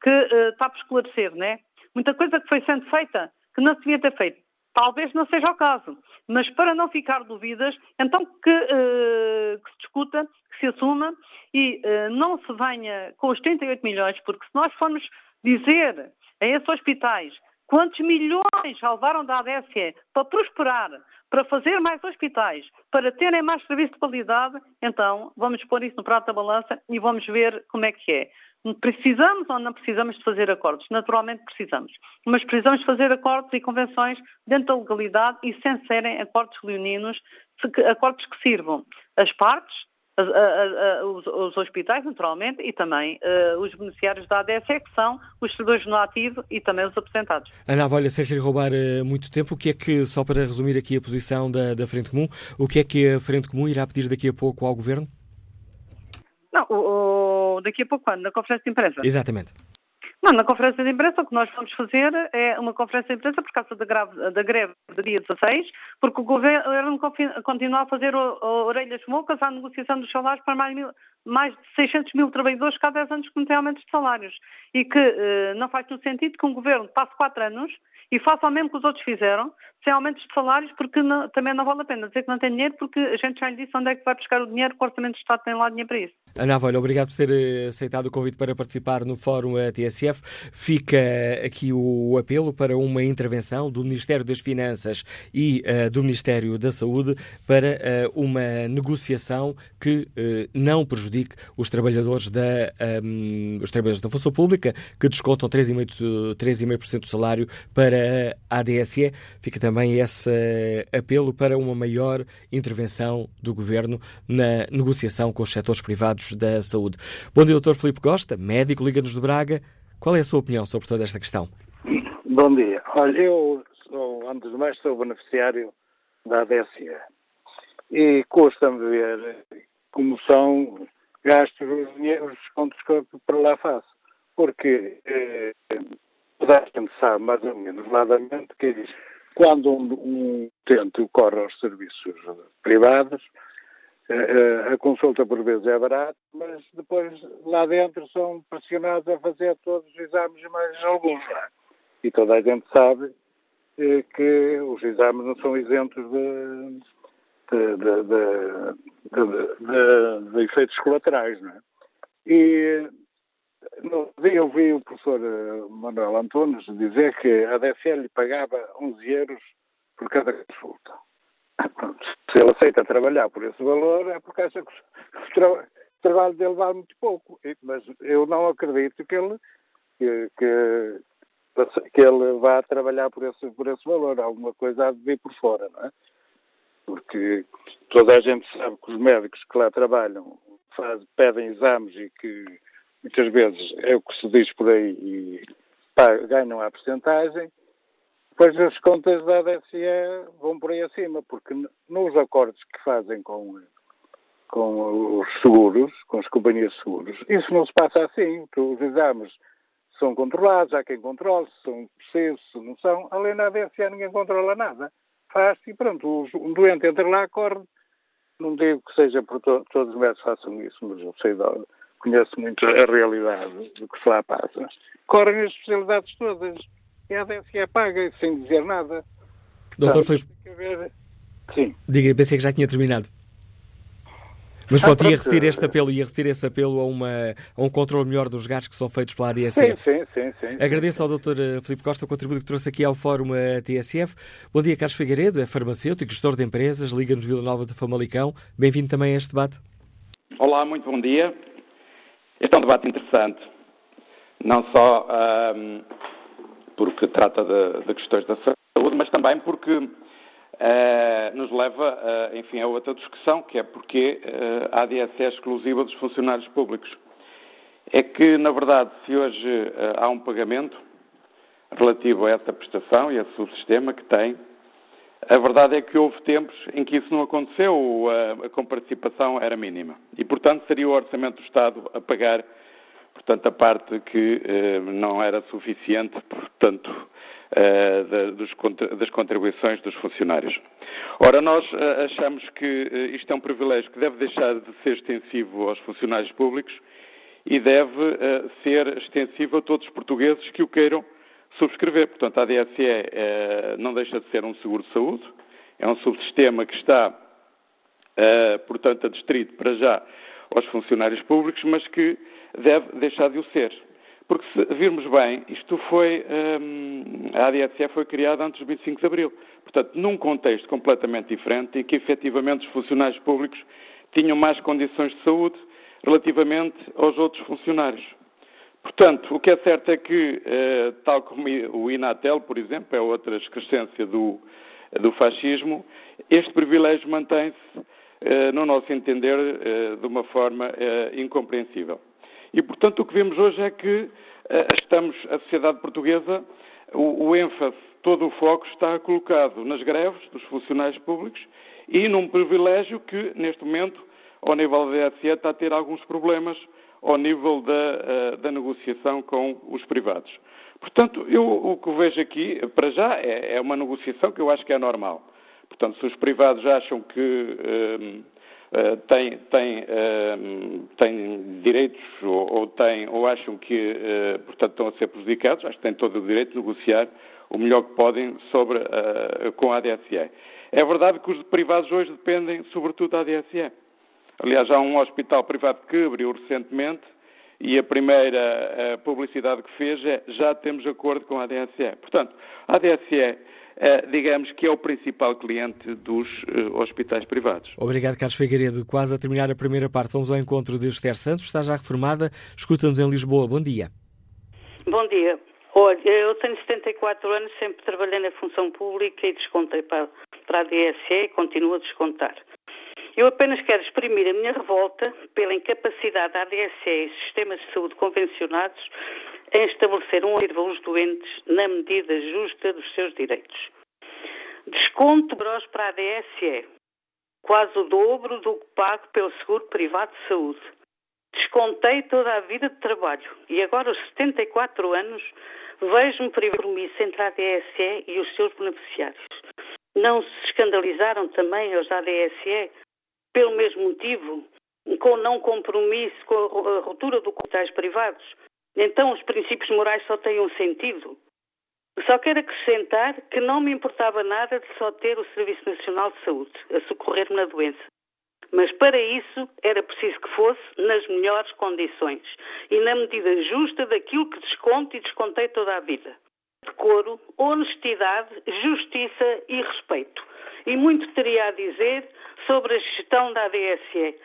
[SPEAKER 8] que uh, está por esclarecer, né? Muita coisa que foi sendo feita que não se devia ter feito. Talvez não seja o caso, mas para não ficar dúvidas, então que, que se discuta, que se assuma e não se venha com os 38 milhões, porque se nós formos dizer a esses hospitais Quantos milhões já levaram da ADSE para prosperar, para fazer mais hospitais, para terem mais serviço de qualidade? Então, vamos pôr isso no prato da balança e vamos ver como é que é. Precisamos ou não precisamos de fazer acordos? Naturalmente precisamos. Mas precisamos de fazer acordos e convenções dentro da legalidade e sem serem acordos leoninos, acordos que sirvam as partes, a, a, a, os, os, hospitais, naturalmente, e também uh, os beneficiários da ADSE, que são os servidores no ativo e também os aposentados.
[SPEAKER 2] Ana Avolha, sem lhe roubar uh, muito tempo, o que é que, só para resumir aqui a posição da, da Frente Comum, o que é que a Frente Comum irá pedir daqui a pouco ao Governo?
[SPEAKER 8] Não, o, o, daqui a pouco quando? Na conferência de imprensa?
[SPEAKER 2] Exatamente.
[SPEAKER 8] Não, na conferência de imprensa o que nós vamos fazer é uma conferência de imprensa por causa da, grave, da greve do dia 16, porque o governo continua a fazer orelhas mocas à negociação dos salários para mais, mil, mais de 600 mil trabalhadores cada 10 anos que não têm aumentos de salários. E que eh, não faz nenhum sentido que um governo passe 4 anos e faça o mesmo que os outros fizeram, sem aumentos de salários, porque não, também não vale a pena dizer que não tem dinheiro, porque a gente já lhe disse onde é que vai buscar o dinheiro, o Orçamento do Estado tem lá dinheiro para isso.
[SPEAKER 2] Ana Avolha, obrigado por ter eh, aceitado o convite para participar no Fórum TSF. Fica aqui o apelo para uma intervenção do Ministério das Finanças e uh, do Ministério da Saúde para uh, uma negociação que uh, não prejudique os trabalhadores da, um, os trabalhadores da função pública, que descontam 3,5% do salário para a ADSE. Fica também esse apelo para uma maior intervenção do Governo na negociação com os setores privados da saúde. Bom dia, Dr. Filipe Costa, médico Liga-nos de Braga. Qual é a sua opinião sobre toda esta questão?
[SPEAKER 9] Bom dia. Olha, eu sou, antes de mais, sou beneficiário da ADSE. E custa-me ver como são gastos os, os descontos que para lá faço. Porque eh, toda a gente sabe, mais ou menos, ladamente, que quando um, um utente corre aos serviços privados, a, consulta por vezes é barata, mas depois lá dentro são pressionados a fazer todos os exames mais alguns. Lá. E toda a gente sabe eh, que os exames não são isentos de, de, de, de efeitos colaterais. Não é? E eu vi o professor eh, Manuel Antunes dizer que a lhe pagava 11 euros por cada consulta. Se ele aceita trabalhar por esse valor, é porque acha que o, tra trabalho dele vale muito pouco. Mas eu não acredito que ele, que, que, que ele vá trabalhar por esse, por esse valor. Alguma coisa há de vir por fora, não é? Porque toda a gente sabe que os médicos que lá trabalham faz, pedem exames e que muitas vezes é o que se diz por aí e pá, ganham a porcentagem Pois as contas da ADSE vão por aí acima, porque nos acordos que fazem com, com os seguros, com as companhias de seguros, isso não se passa assim. Os exames são controlados, há quem controle, se são precisos, se não são. Além da ADSE ninguém controla nada. Faz e pronto, um doente entra lá, corre. Não digo que seja por to todos os médicos façam isso, mas eu sei, conheço muito a realidade do que se lá passa. Correm as especialidades todas e a ADSE é paga sem dizer nada.
[SPEAKER 2] Doutor Filipe.
[SPEAKER 9] Sim.
[SPEAKER 2] Diga, pensei que já tinha terminado. Mas ah, pronto, ia repetir este apelo, ia repetir esse apelo a, uma, a um controle melhor dos gastos que são feitos pela ADSE.
[SPEAKER 9] Sim, sim, sim, sim.
[SPEAKER 2] Agradeço ao Dr. Eh, Filipe Costa o contributo que trouxe aqui ao Fórum eh, TSF. Bom dia, Carlos Figueiredo, é farmacêutico, gestor de empresas, Liga-nos Vila Nova do Famalicão. Bem-vindo também a este debate.
[SPEAKER 10] Olá, muito bom dia. Este é um debate interessante. Não só porque trata de, de, questões da saúde, mas também porque Uh, nos leva, uh, enfim, a outra discussão, que é porque uh, a ADS é exclusiva dos funcionários públicos. É que, na verdade, se hoje há um pagamento relativo a essa prestação e a subsistema que tem, a verdade é que houve tempos em que isso não aconteceu, a, a comparticipação era mínima. E, portanto, seria o Orçamento do Estado a pagar portanto, a parte que eh, não era suficiente, portanto, eh, das contribuições dos funcionários. Ora, nós eh, achamos que isto é um privilégio que deve deixar de ser extensivo aos funcionários públicos e deve ser extensivo a todos os portugueses que o queiram subscrever. Portanto, a ADSE não deixa de ser um seguro de saúde, é um subsistema que está, portanto, adstrito para já aos funcionários públicos, mas que deve deixar de o ser. Porque se virmos bem, isto foi. Hum, a ADSE foi criada antes do 25 de Abril. Portanto, num contexto completamente diferente em que efetivamente os funcionários públicos tinham mais condições de saúde relativamente aos outros funcionários. Portanto, o que é certo é que, eh, tal como o Inatel, por exemplo, é outra excrescência do, do fascismo, este privilégio mantém-se, eh, no nosso entender, eh, de uma forma incompreensível. E, portanto, o que vemos hoje é que eh, estamos, a sociedade portuguesa, o, o ênfase, todo o foco está colocado nas greves dos funcionários públicos e num privilégio que, neste momento, ao nível da DSE, está a ter alguns problemas ao nível da, eh, da negociação com os privados. Portanto, eu o que vejo aqui, para já, é, é, uma negociação que eu acho que é normal. Portanto, se os privados acham que eh, uh, têm, têm, uh, têm direitos ou, têm, ou acham que, uh, portanto, estão a ser prejudicados, acho que têm todo o direito de negociar o melhor que podem sobre, com a ADSE. É verdade que os privados hoje dependem sobretudo da ADSE. Aliás, há um hospital privado que abriu recentemente e a primeira publicidade que fez é já temos acordo com a ADSE. Portanto, a ADSE eh, digamos que é o principal cliente dos uh, hospitais privados.
[SPEAKER 2] Obrigado, Carlos Figueiredo. Quase a terminar a primeira parte, vamos ao encontro de Esther Santos, está já reformada, escuta-nos em Lisboa. Bom dia.
[SPEAKER 11] Bom dia. Olha, eu tenho 74 anos, sempre trabalhei na função pública e descontei para, para a DSE e continuo a descontar. Eu apenas quero exprimir a minha revolta pela incapacidade da ADSE e sistemas de saúde convencionados em estabelecer um aos aos doentes na medida justa dos seus direitos. Desconto grosso para a ADSE, quase o dobro do que pago pelo seguro privado de saúde. Descontei toda a vida de trabalho e agora, aos 74 anos, vejo-me compromisso entre a ADSE e os seus beneficiários. Não se escandalizaram também os ADSE pelo mesmo motivo, com não compromisso com a ruptura do hospitais privados. Então os princípios morais só têm um sentido. Só quero acrescentar que não me importava nada de só ter o Serviço Nacional de Saúde a socorrer-me na doença. Mas para isso era preciso que fosse nas melhores condições e na medida justa daquilo que desconto e descontei toda a vida. Decoro, honestidade, justiça e respeito. E muito teria a dizer sobre a gestão da ADSE.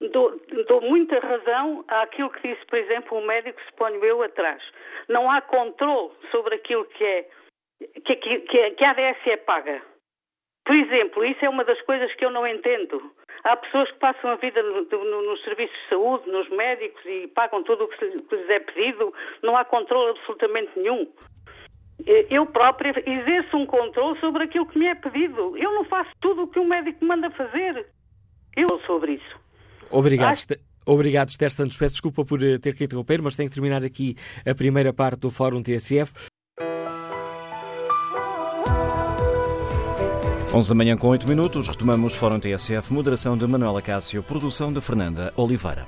[SPEAKER 11] Dou, dou, muita razão àquilo que disse, por exemplo, o médico se ponho eu atrás. Não há controle sobre aquilo que é que, que, que a ADSE paga. Por exemplo, isso é uma das coisas que eu não entendo. Há pessoas que passam a vida no, no, nos serviços de saúde, nos médicos e pagam tudo o que, que lhes é pedido, não há controle absolutamente nenhum. Eu própria exerço um controle sobre aquilo que me é pedido. Eu não faço tudo o que um médico manda fazer. Eu sobre isso.
[SPEAKER 2] Obrigado. Acho... Obrigado, Esther Santos. Peço desculpa por eh, ter que interromper, mas tenho que terminar aqui a primeira parte do Fórum TSF.
[SPEAKER 1] 11 da manhã com 8 minutos, retomamos Fórum TSF, moderação de Manuela Cássio, produção de Fernanda Oliveira.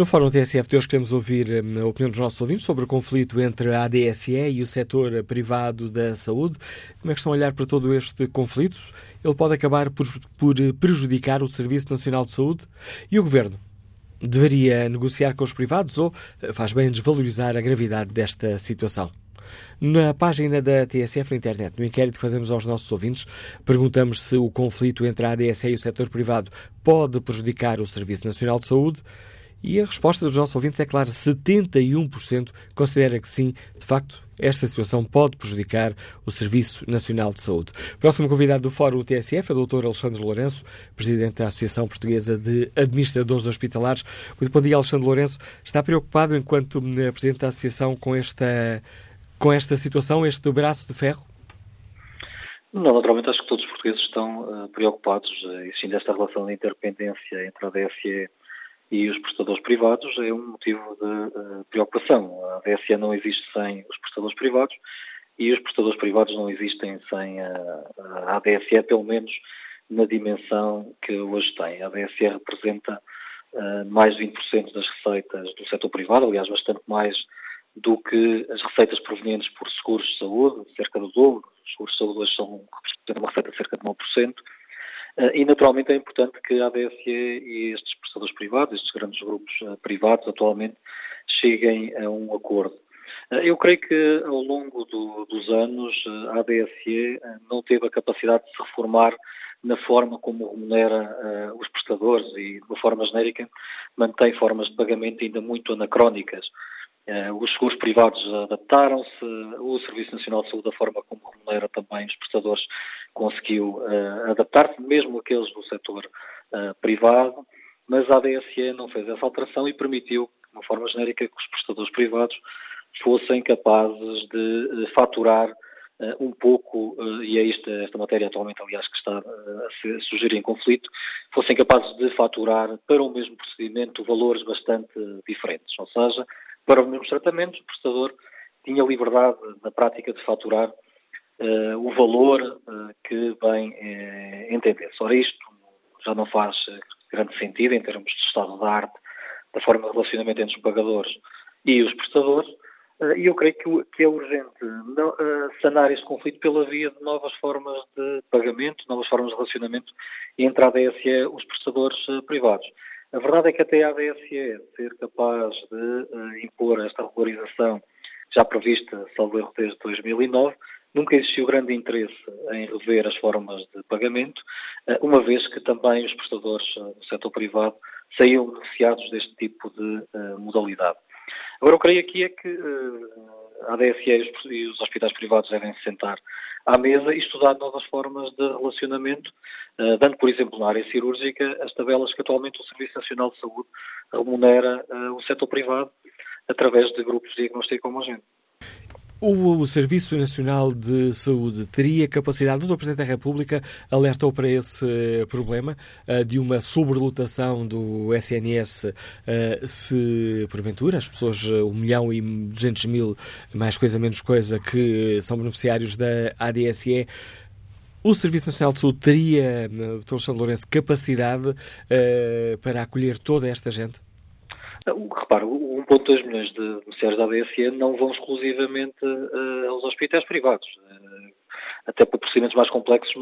[SPEAKER 2] No Fórum TSF de hoje queremos ouvir hum, a opinião dos nossos ouvintes sobre o conflito entre a ADSE e o setor privado da saúde. Como é que estão a olhar para todo este conflito? Ele pode acabar por, por prejudicar o Serviço Nacional de Saúde? E o Governo? Deveria negociar com os privados ou faz bem desvalorizar a gravidade desta situação? Na página da TSF na internet, no inquérito que fazemos aos nossos ouvintes, perguntamos se o conflito entre a ADSE e o setor privado pode prejudicar o Serviço Nacional de Saúde. E a resposta dos nossos ouvintes é clara: 71% considera que sim, de facto, esta situação pode prejudicar o Serviço Nacional de Saúde. Próximo convidado do Fórum TSF é o Dr. Alexandre Lourenço, presidente da Associação Portuguesa de Administradores Hospitalares. Muito bom dia, Alexandre Lourenço. Está preocupado, enquanto eh, presidente da Associação, com esta, com esta situação, este braço de ferro?
[SPEAKER 12] Não, naturalmente acho que todos os portugueses estão uh, preocupados, uh, existindo esta relação de interpendência entre a DSE e os prestadores privados é um motivo de uh, preocupação. A DSE não existe sem os prestadores privados e os prestadores privados não existem sem a, a ADSE, pelo menos na dimensão que hoje tem. A ADSE representa uh, mais de 20% das receitas do setor privado, aliás, bastante mais do que as receitas provenientes por seguros de saúde, cerca do dobro. Os seguros de saúde hoje são, representam uma receita de cerca de 9%. Eh, e, naturalmente, é importante que a ADSE e estes prestadores privados, estes grandes grupos eh, privados, atualmente, cheguem a um acordo. Eh, eu creio que, ao longo do, dos anos, a ADSE não teve a capacidade de se reformar na forma como remunera uh, os prestadores e, de uma forma genérica, mantém formas de pagamento ainda muito anacrónicas. Uh, os seguros privados adaptaram-se, o Serviço Nacional de Saúde, da forma como remunera também os prestadores, conseguiu uh, adaptar-se, mesmo aqueles do setor uh, privado, mas a ADSE não fez essa alteração e permitiu, de uma forma genérica, que os prestadores privados fossem capazes de faturar um pouco, e é esta, esta matéria atualmente, aliás, que está a surgir em conflito, fossem capazes de faturar para o mesmo procedimento valores bastante diferentes. Ou seja, para os mesmos tratamentos, o prestador tinha liberdade, na prática, de faturar uh, o valor uh, que bem uh, entendesse. Ora, isto já não faz grande sentido em termos de estado de arte, da forma de relacionamento entre os pagadores e os prestadores, e eu creio que, que é urgente não, sanar este conflito pela via de novas formas de pagamento, novas formas de relacionamento entre a ADSE e os prestadores privados. A verdade é que até a ADSE ser capaz de uh, impor esta regularização já prevista, salvo erro, desde 2009, nunca existiu grande interesse em rever as formas de pagamento, uh, uma vez que também os prestadores uh, do setor privado saíam beneficiados deste tipo de modalidade. Agora, eu creio aqui é que a ADSE e os hospitais privados devem se sentar à mesa e estudar novas formas de relacionamento, uh, dando, por exemplo, na área cirúrgica, as tabelas que atualmente o Serviço Nacional de Saúde remunera uh, o setor privado através de grupos de diagnóstico homogéneo.
[SPEAKER 2] O, Serviço Nacional de Saúde teria capacidade, o Presidente da República alertou para esse problema uh, de uma sobrelotação do SNS uh, se, porventura, as pessoas, 1 milhão e 200 mil, mais coisa menos coisa, que são beneficiários da ADSE, o Serviço Nacional de Saúde teria, Dr. Alexandre Lourenço, capacidade para acolher toda esta gente?
[SPEAKER 12] Repara, 1,2 milhões de beneficiários da ADSE não vão exclusivamente uh, aos hospitais privados. Uh, até por procedimentos mais complexos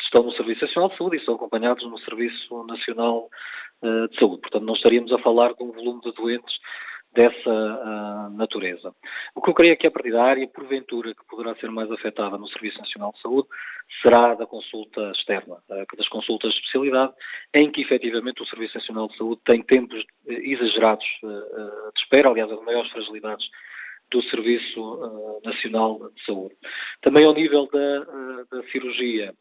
[SPEAKER 12] estão no Serviço Nacional de Saúde e são acompanhados no Serviço Nacional de Saúde. Portanto, não estaríamos a falar de um volume de doentes dessa uh, natureza. O que eu creio é que a partir da área, porventura, que poderá ser mais afetada no Serviço Nacional de Saúde, será da consulta externa, uh, das consultas de especialidade, em que efetivamente o Serviço Nacional de Saúde tem tempos uh, exagerados de espera, aliás, as maiores fragilidades do Serviço Nacional de Saúde. Também ao nível da, da cirurgia,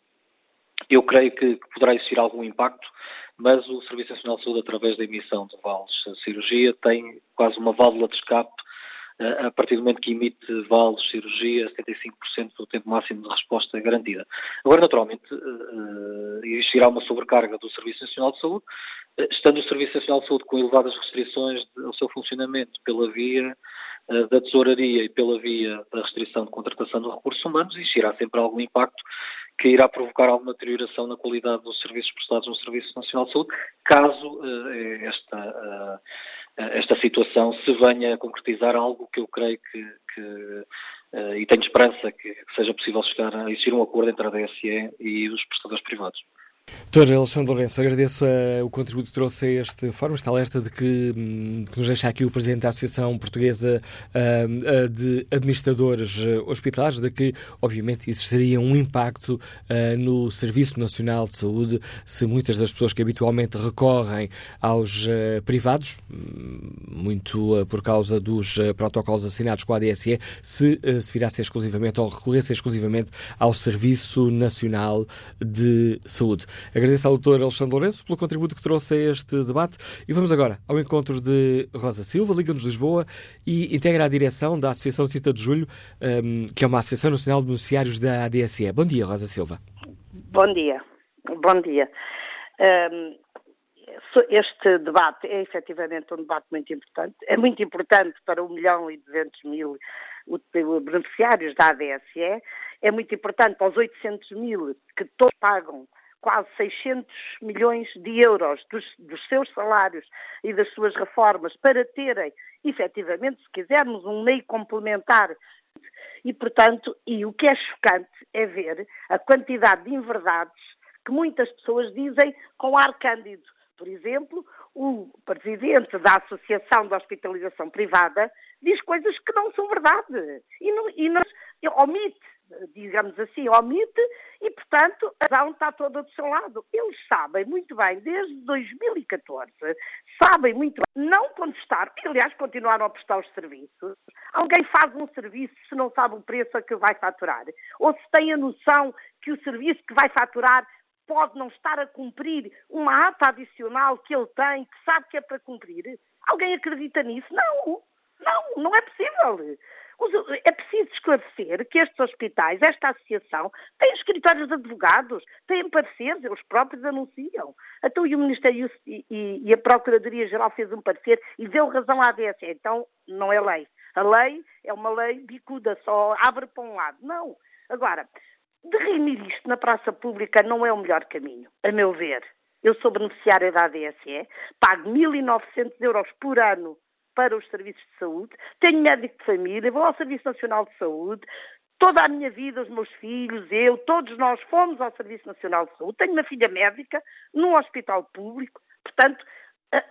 [SPEAKER 12] eu creio que, poderá existir algum impacto, mas o Serviço Nacional de Saúde, através da emissão de vales de cirurgia, tem quase uma válvula de escape uh, a partir do momento que emite vales cirurgia, 75% do tempo máximo de resposta é garantida. Agora, naturalmente, uh, existirá uma sobrecarga do Serviço Nacional de Saúde, estando o Serviço Nacional de Saúde com elevadas restrições ao seu funcionamento pela via da tesouraria e pela via da restrição de contratação de recursos humanos, existirá sempre algum impacto que irá provocar alguma deterioração na qualidade dos serviços prestados no Serviço Nacional de Saúde, caso uh, esta, uh, esta situação se venha a concretizar algo que eu creio que, que uh, e tenho esperança que, que, seja possível chegar a existir um acordo entre a DSE e os prestadores privados.
[SPEAKER 2] Doutor Alexandre Lourenço, agradeço uh, o contributo que trouxe a este fórum, esta alerta de que, um, que nos deixa aqui o Presidente da Associação Portuguesa uh, uh, de Administradores Hospitalares, de que, obviamente, existiria um impacto no Serviço Nacional de Saúde se muitas das pessoas que habitualmente recorrem aos privados, hum, muito por causa dos protocolos assinados com a ADSE, se, se virassem exclusivamente ou recorressem exclusivamente ao Serviço Nacional de Saúde. Agradeço ao doutor Alexandre Lourenço pelo contributo que trouxe a este debate e vamos agora ao encontro de Rosa Silva, Liga-nos Lisboa e integra a direção da Associação 30 de Julho, um, que é uma Associação Nacional de Beneficiários da ADSE. Bom dia, Rosa Silva.
[SPEAKER 13] Bom dia. Bom dia. Um, este debate é efetivamente um debate muito importante. É muito importante para 1 milhão e 200 mil beneficiários da ADSE, é muito importante para os 800 mil que todos pagam quase 600 milhões de euros dos, dos, seus salários e das suas reformas para terem, efetivamente, se quisermos, um meio complementar. E, portanto, e o que é chocante é ver a quantidade de inverdades que muitas pessoas dizem com ar cândido. Por exemplo, o presidente da Associação de Hospitalização Privada diz coisas que não são verdade e, não, e não, omite digamos assim, omite e, portanto, a razão está toda do seu lado. Eles sabem muito bem, desde 2014, sabem muito bem, não contestar, aliás, continuaram a prestar os serviços. Alguém faz um serviço se não sabe o preço a que vai faturar? Ou se tem a noção que o serviço que vai faturar pode não estar a cumprir uma ata adicional que ele tem, que sabe que é para cumprir? Alguém acredita nisso? Não. Não, não é possível. É preciso esclarecer que estes hospitais, esta associação, têm escritórios de advogados, têm pareceres, eles próprios anunciam. Então, e o Ministério e, e a Procuradoria-Geral fez um parecer e deu razão à ADS. Então, não é lei. A lei é uma lei bicuda, só abre para um lado. Não. Agora, derrimir isto na praça pública não é o melhor caminho, a meu ver. Eu sou beneficiária da ADSE, pago 1.900 euros por ano para os serviços de saúde, tenho médico de família, vou ao Serviço Nacional de Saúde, toda a minha vida, os meus filhos, eu, todos nós fomos ao Serviço Nacional de Saúde. Tenho uma filha médica num hospital público, portanto, uh,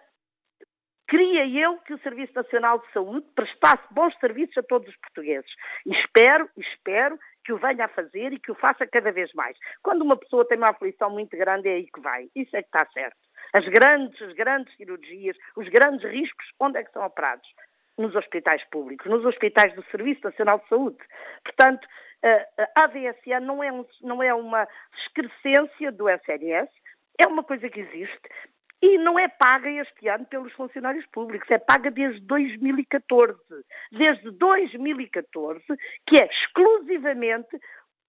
[SPEAKER 13] queria eu que o Serviço Nacional de Saúde prestasse bons serviços a todos os portugueses. Espero, espero que o venha a fazer e que o faça cada vez mais. Quando uma pessoa tem uma aflição muito grande, é aí que vai. Isso é que está certo. As grandes, as grandes cirurgias, os grandes riscos, onde é que são operados? Nos hospitais públicos, nos hospitais do Serviço Nacional de Saúde. Portanto, a ADSA não é, um, não é uma excrescência do SNS, é uma coisa que existe. e não é paga este ano pelos funcionários públicos, é paga desde 2014. Desde 2014, que é exclusivamente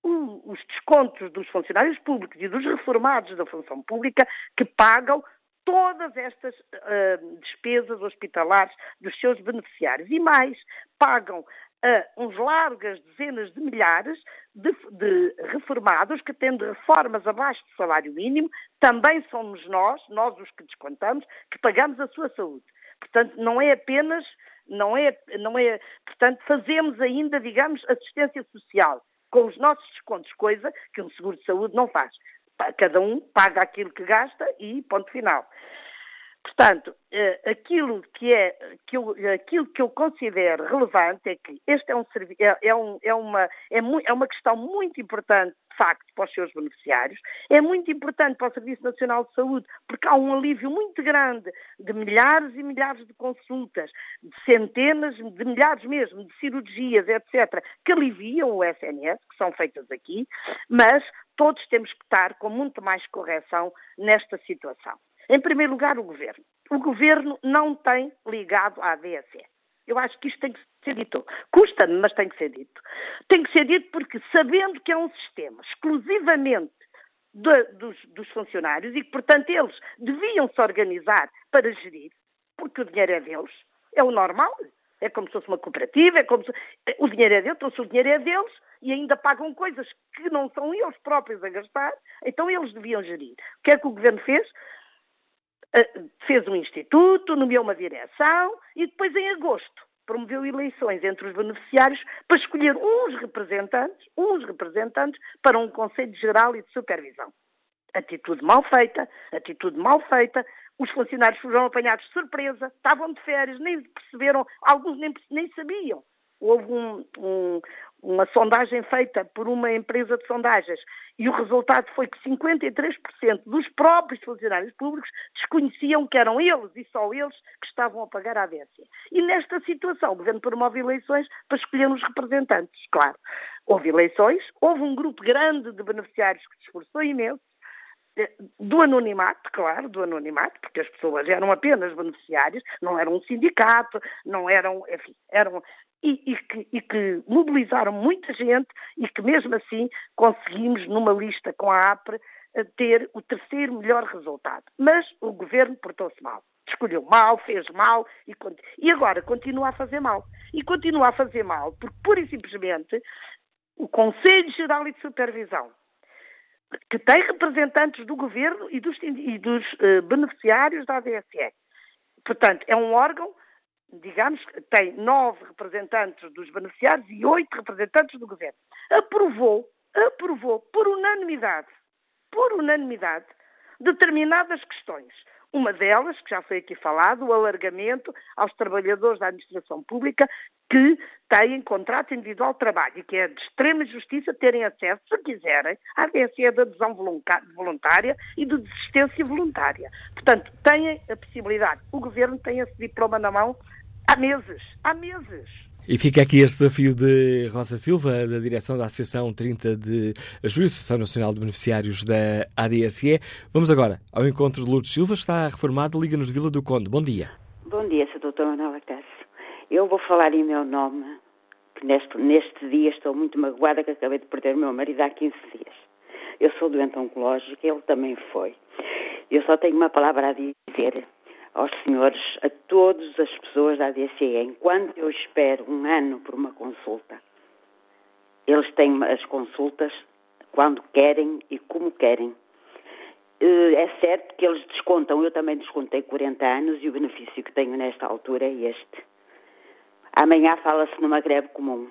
[SPEAKER 13] os descontos dos funcionários públicos e dos reformados da função pública que pagam todas estas uh, despesas hospitalares dos seus beneficiários. E mais, pagam a uns largas dezenas de milhares de, de, reformados que, tendo reformas abaixo do salário mínimo, também somos nós, nós os que descontamos, que pagamos a sua saúde. Portanto, não é apenas, não é, não é, portanto, fazemos ainda, digamos, assistência social com os nossos descontos, coisa que um seguro de saúde não faz. Cada um paga aquilo que gasta e ponto final. Portanto, eh, aquilo que, é, que eu, aquilo que eu considero relevante é que este é, um, é, é, um, é, uma, é, é uma questão muito importante, facto, para os seus beneficiários, é muito importante para o Serviço Nacional de Saúde, porque há um alívio muito grande de milhares e milhares de consultas, de centenas, de milhares mesmo, de cirurgias, etc., que aliviam o SNS, que são feitas aqui, mas todos temos que estar com muito mais correção nesta situação. Em primeiro lugar, o governo. O governo não tem ligado à ADSE. Eu acho que isto tem que ser dito. Custa-me, mas tem que ser dito. Tem que ser dito porque, sabendo que é um sistema exclusivamente de, dos, dos, funcionários e que, portanto, eles deviam se organizar para gerir, porque o dinheiro é deles, é o normal. É como se fosse uma cooperativa, é como se... o dinheiro é deles, então se o dinheiro é deles e ainda pagam coisas que não são eles próprios a gastar, então eles deviam gerir. O que é que o governo fez? Eh, fez um instituto, nomeou uma direção e depois, em agosto, promoveu eleições entre os beneficiários para escolher uns representantes, uns representantes para um Conselho Geral e de Supervisão. Atitude mal feita, atitude mal feita. Os funcionários foram apanhados de surpresa, estavam de férias, nem perceberam, alguns nem, nem sabiam houve um, um, uma sondagem feita por uma empresa de sondagens e o resultado foi que 53% dos próprios funcionários públicos desconheciam que eram eles e só eles que estavam a pagar a ADSE. E nesta situação, o Governo promove eleições para escolher os representantes, claro. Houve eleições, houve um grupo grande de beneficiários que se esforçou imenso, eh, do anonimato, claro, do anonimato, porque as pessoas eram apenas beneficiários, não eram um sindicato, não eram, enfim, eram e, e, que, e, que, mobilizaram muita gente e que mesmo assim conseguimos, numa lista com a APRE, eh, ter o terceiro melhor resultado. Mas o governo portou-se mal. Escolheu mal, fez mal e, e agora continua a fazer mal. E continua a fazer mal porque, pura e simplesmente, o Conselho Geral de Supervisão, que tem representantes do governo e dos, e dos uh, beneficiários da ADSE, portanto, é um órgão digamos, tem nove representantes dos beneficiários e oito representantes do governo, aprovou, aprovou por unanimidade, por unanimidade, determinadas questões. Uma delas, que já foi aqui falado, o alargamento aos trabalhadores da administração pública que têm contrato individual de trabalho e que é de extrema justiça terem acesso, se quiserem, à DSE da adesão voluntária e de desistência voluntária. Portanto, têm a possibilidade. O Governo tem esse diploma na mão Há meses, há meses.
[SPEAKER 2] E fica aqui este desafio de Rosa Silva, da direção da Associação 30 de Julho, Associação Nacional de Beneficiários da ADSE. Vamos agora ao encontro de Lourdes Silva, está reformado, Liga-nos de Vila do Conde. Bom dia.
[SPEAKER 14] Bom dia, Sr. Dr. Manuela Cássio. Eu vou falar em meu nome, que neste, neste dia estou muito magoada que acabei de perder o meu marido há 15 dias. Eu sou doente oncológica, ele também foi. Eu só tenho uma palavra a dizer aos senhores, a todas as pessoas da ADC, enquanto eu espero um ano por uma consulta, eles têm as consultas quando querem e como querem. Eh, é certo que eles descontam, eu também descontei 40 anos e o benefício que tenho nesta altura é este. Amanhã fala-se numa greve comum.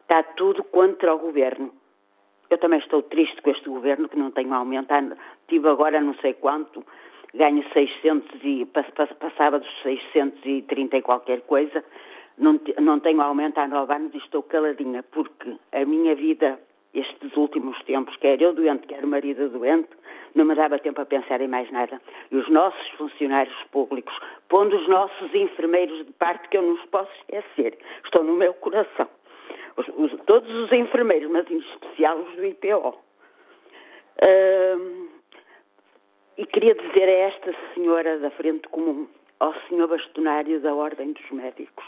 [SPEAKER 14] Está tudo contra o governo. Eu também estou triste com este governo que não tem aumentado. Tive agora não sei quanto, ganho 600 e passava dos 630 e qualquer coisa, não, não tenho aumento há nove anos e estou caladinha, porque a minha vida, estes últimos tempos, quer eu doente, quer o marido doente, não me dava tempo a pensar em mais nada. E os nossos funcionários públicos, pondo os nossos enfermeiros de parte, que eu não os posso esquecer, estão no meu coração. Os, os, todos os enfermeiros, mas em especial os do IPO. E queria dizer a esta senhora da Frente Comum, ao senhor bastonário da Ordem dos Médicos,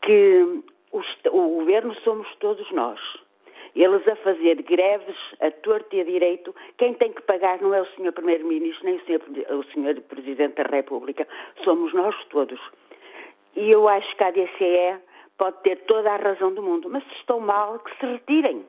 [SPEAKER 14] que o, governo somos todos nós. Eles a fazer greves a torto e a direito, quem tem que pagar não é o senhor Primeiro-Ministro nem o senhor, o senhor Presidente da República, somos nós todos. E eu acho que a DCE pode ter toda a razão do mundo, mas se estão mal, que se retirem.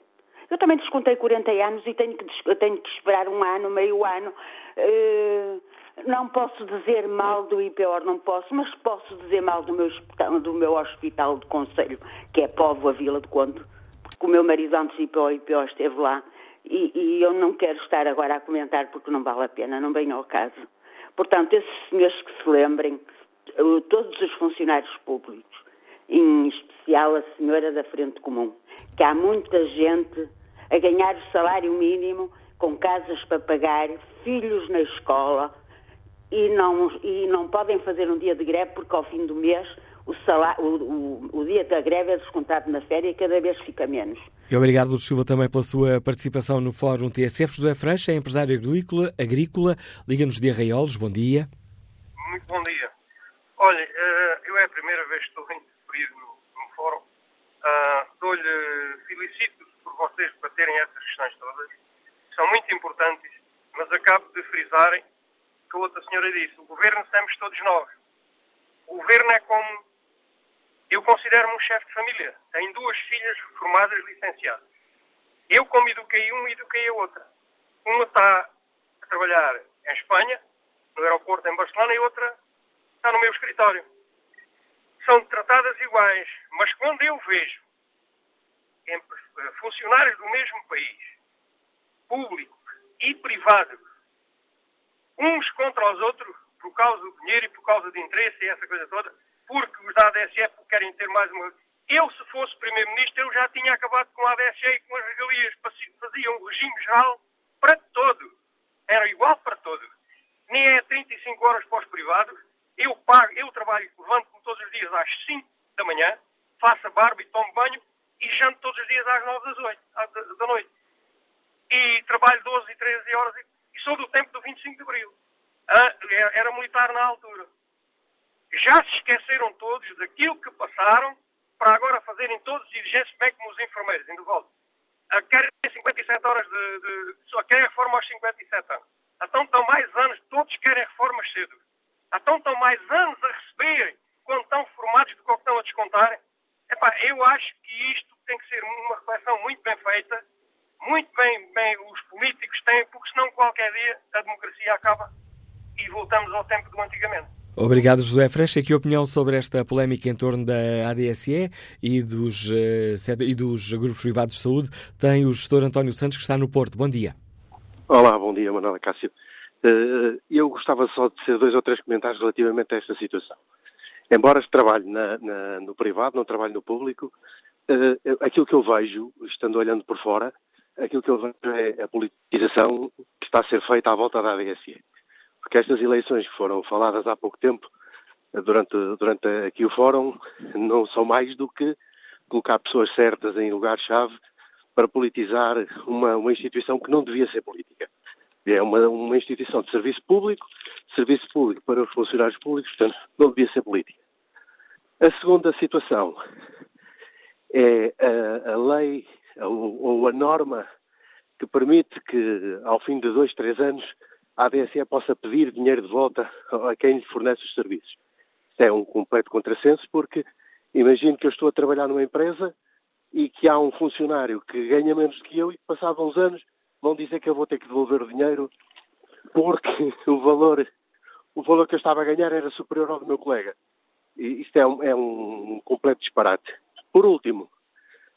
[SPEAKER 14] Eu também descontei 40 anos e tenho que, tenho que esperar um ano, meio ano. Uh, não posso dizer mal do IPOR, não posso, mas posso dizer mal do meu, hospital, do meu hospital de conselho, que é Povo, a Vila de Conde, porque o meu marido antes de ir para IPO esteve lá e, e, eu não quero estar agora a comentar porque não vale a pena, não vem ao caso. Portanto, esses senhores que se lembrem, todos os funcionários públicos, em especial a senhora da Frente Comum, que há muita gente a ganhar o salário mínimo, com casas para pagar, filhos na escola, e não, e não podem fazer um dia de greve porque ao fim do mês o, salário, o, o, o dia da greve é descontado na férias e cada vez fica menos.
[SPEAKER 2] E obrigado, Lúcio Silva, também pela sua participação no Fórum TSF. José Freixo é empresário agrícola, agrícola Liga-nos de Arraiolos. Bom dia.
[SPEAKER 15] Muito bom dia. Olha, eh, eu é a primeira vez que estou inserido no, no Fórum. Uh, Dou-lhe felicito vocês debaterem essas questões todas. São muito importantes, mas acabo de frisarem que a outra senhora disse, o governo somos todos nós. O governo é como. Eu considero-me um chefe de família. Tenho duas filhas formadas licenciadas. Eu, como eduquei uma, eduquei a outra. Uma está a trabalhar em Espanha, no aeroporto em Barcelona, e outra está no meu escritório. São tratadas iguais, mas quando eu vejo funcionários do mesmo país, públicos e privados, uns contra os outros por causa do dinheiro e por causa de interesse e essa coisa toda, porque os da ADSE querem ter mais uma. Eu, se fosse Primeiro-Ministro, eu já tinha acabado com a ADSE e com as regalias. Fazia um regime geral para todo. Era igual para todos. Nem é 35 horas para os privados. Eu pago, eu trabalho, levanto-me todos os dias às 5 da manhã, faço a barba e tomo banho e janto todos os dias às 9 das 8, da noite. E trabalho 12 e 13 horas e sou do tempo do 25 de Abril. Ah, era militar na altura. Já se esqueceram todos daquilo que passaram para agora fazerem todos exigências bem como os enfermeiros, ainda volto. Ah, querem 57 horas de, de, só querem reforma aos 57 anos. Então estão mais anos, todos querem reformas cedo. Então estão mais anos a receberem quando estão formados do que estão a descontarem. Epá, eu acho que isto tem que ser uma reflexão muito bem feita, muito bem, bem os políticos têm, porque senão qualquer dia a democracia acaba e voltamos ao tempo do antigamente.
[SPEAKER 2] Obrigado, José Frecha. Que opinião sobre esta polémica em torno da ADSE e dos, uh, e dos grupos privados de saúde tem o gestor António Santos, que está no Porto. Bom dia.
[SPEAKER 16] Olá, bom dia, Manuela Cássio. Uh, eu gostava só de ser dois ou três comentários relativamente a esta situação. Embora trabalhe na, na, no privado, não trabalhe no público, uh, aquilo que eu vejo, estando olhando por fora, aquilo que eu vejo é a politização que está a ser feita à volta da ADSE porque estas eleições que foram faladas há pouco tempo, durante, durante aqui o fórum, não são mais do que colocar pessoas certas em lugar-chave para politizar uma, uma instituição que não devia ser política. É uma, uma instituição de serviço público, serviço público para os funcionários públicos, portanto, não devia ser política. A segunda situação é a, a lei ou, a norma que permite que, ao fim de dois, três anos, a ADSE possa pedir dinheiro de volta a quem lhe fornece os serviços. Isto é um completo contrassenso porque imagino que eu estou a trabalhar numa empresa e que há um funcionário que ganha menos do que eu e passados uns anos vão dizer que eu vou ter que devolver o dinheiro porque o valor, o valor que eu estava a ganhar era superior ao do meu colega. E isto é um, é um completo disparate. Por último,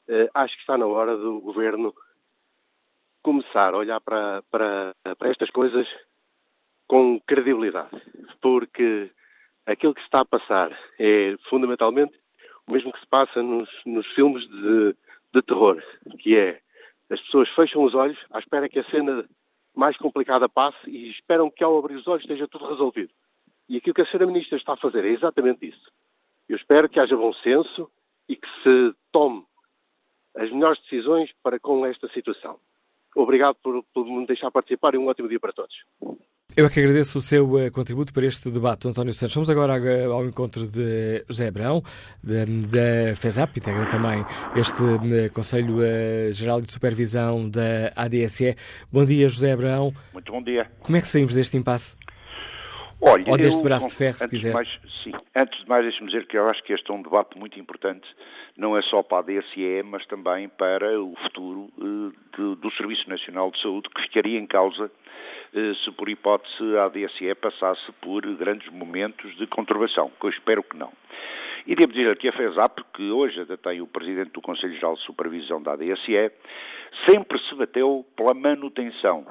[SPEAKER 16] eh, acho que está na hora do governo começar a olhar para, para, para estas coisas com credibilidade, porque aquilo que se está a passar é fundamentalmente o mesmo que se passa nos, nos filmes de, de terror, que é as pessoas fecham os olhos à espera que a cena mais complicada passe e esperam que ao abrir os olhos esteja tudo resolvido. E aquilo que a Sra. Ministra está a fazer é exatamente isso. Eu espero que haja bom senso e que se tome as melhores decisões para com esta situação. Obrigado por, por me deixar participar e um ótimo dia para todos.
[SPEAKER 2] Eu é que agradeço o seu uh, contributo para este debate, António Santos. Vamos agora ao encontro de José Abrão, da FESAP, integra também este uh, Conselho uh, Geral de Supervisão da ADSE. Bom dia, José Abrão.
[SPEAKER 17] Muito bom dia.
[SPEAKER 2] Como é que saímos deste impasse?
[SPEAKER 17] Olha,
[SPEAKER 2] Ou deste braço de ferro, se quiser.
[SPEAKER 17] Mais, sim, antes de mais, deixe-me dizer que eu acho que este é um debate muito importante, não é só para a DSE, mas também para o futuro uh, de, do Serviço Nacional de Saúde, que ficaria em causa se, por hipótese, a DSE passasse por grandes momentos de conturbação, que eu espero que não. E devo dizer que a FESAP, que hoje até tem o Presidente do Conselho Geral de Supervisão da ADSE, sempre se bateu pela manutenção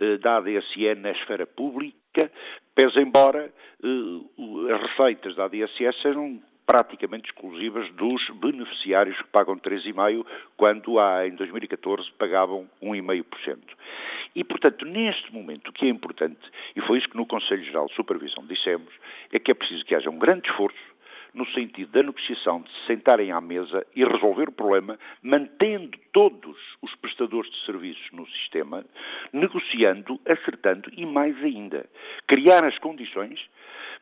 [SPEAKER 17] uh, da ADSE na esfera pública, pese embora uh, as receitas da ADSE sejam praticamente exclusivas dos beneficiários que pagam 3,5%, quando há, em 2014 pagavam 1,5%. E, portanto, neste momento, o que é importante, e foi isso que no Conselho Geral de Supervisão dissemos, é que é preciso que haja um grande esforço no sentido da negociação, de se sentarem à mesa e resolver o problema, mantendo todos os prestadores de serviços no sistema, negociando, acertando e mais ainda, criar as condições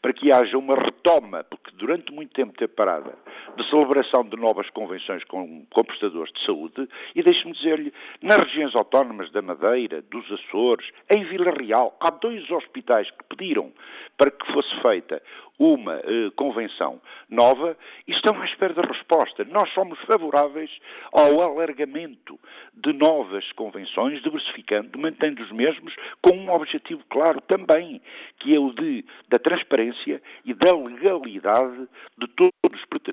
[SPEAKER 17] para que haja uma retoma, porque durante muito tempo teve parada, de celebração de novas convenções com, com prestadores de saúde, e deixe-me dizer-lhe, nas regiões autónomas da Madeira, dos Açores, em Vila Real, há dois hospitais que pediram para que fosse feita uma eh, convenção nova e estão à espera da resposta. Nós somos favoráveis ao alargamento de novas convenções, diversificando, mantendo os mesmos, com um objetivo claro também, que é o de, da transparência e da legalidade de todos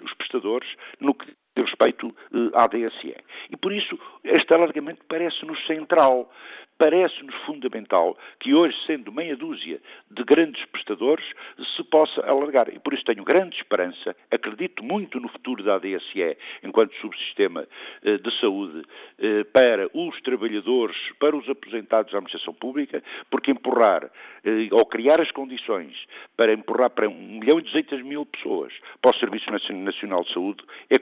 [SPEAKER 17] os prestadores no que respeito eh, à DSE. E por isso este alargamento parece-nos central parece-nos fundamental que hoje, sendo meia dúzia de grandes prestadores, se possa alargar. E por isso tenho grande esperança, acredito muito no futuro da ADSE enquanto subsistema eh, de saúde eh, para os trabalhadores, para os aposentados da administração pública, porque empurrar eh, ou criar as condições para empurrar para 1 milhão e 200 mil pessoas para o Serviço Nacional de Saúde é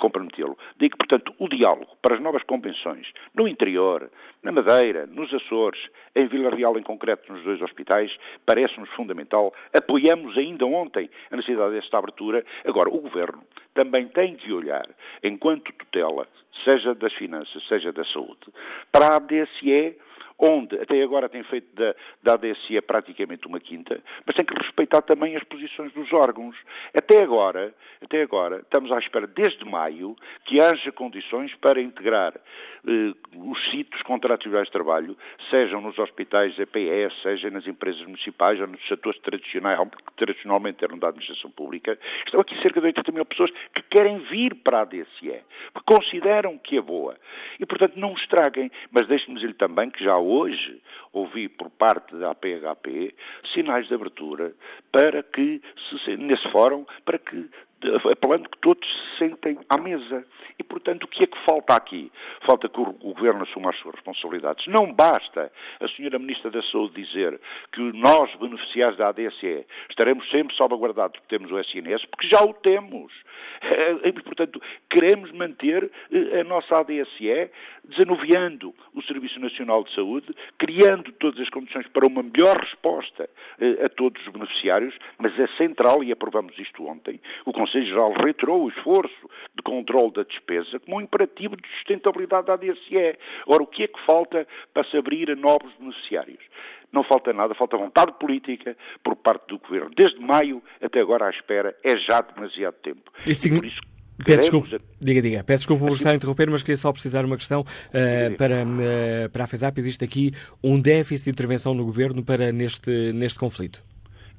[SPEAKER 17] Digo, portanto, o diálogo para as novas convenções no interior, na Madeira, nos Açores, em Vila Real em concreto, nos dois hospitais, parece-nos fundamental. Apoiamos ainda ontem a necessidade desta abertura. Agora, o Governo também tem que olhar, enquanto tutela, seja das finanças, seja da saúde, para a DSE onde até agora tem feito da, da ADSE praticamente uma quinta, mas tem que respeitar também as posições dos órgãos. Até agora, até agora, estamos à espera, desde maio, que haja condições para integrar eh, os sítios contratuais de trabalho, sejam nos hospitais EPS, seja nas empresas municipais ou nos setores tradicionais, que tradicionalmente eram da administração pública. Estão aqui cerca de 80 mil pessoas que querem vir para a ADSE, porque consideram que é boa. E, portanto, não estraguem. Mas deixe-me dizer-lhe também que já hoje ouvi por parte da APHP sinais de abertura para que, nesse fórum, para que apelando que todos se sentem à mesa. E, portanto, o que é que falta aqui? Falta que o Governo assuma as suas responsabilidades. Não basta a Senhora Ministra da Saúde dizer que nós, beneficiários da ADSE, estaremos sempre salvaguardados porque temos o SNS, porque já o temos. E, portanto, queremos manter eh, a nossa ADSE desanuviando o Serviço Nacional de Saúde, criando todas as condições para uma melhor resposta eh, a todos os beneficiários, mas é central, e aprovamos isto ontem, o Conselho Geral reiterou o esforço de controle da despesa como um imperativo de sustentabilidade da DSE. Ora, o que é que falta para se abrir a novos beneficiários? Não falta nada, falta vontade política por parte do Governo. Desde maio até agora à espera, é já demasiado tempo.
[SPEAKER 2] E por isso Peço desculpa, diga, diga. Peço desculpa por estar a interromper, mas queria só precisar uma questão uh, para, uh, para a FESAP. Existe aqui um déficit de intervenção no Governo para neste, neste conflito?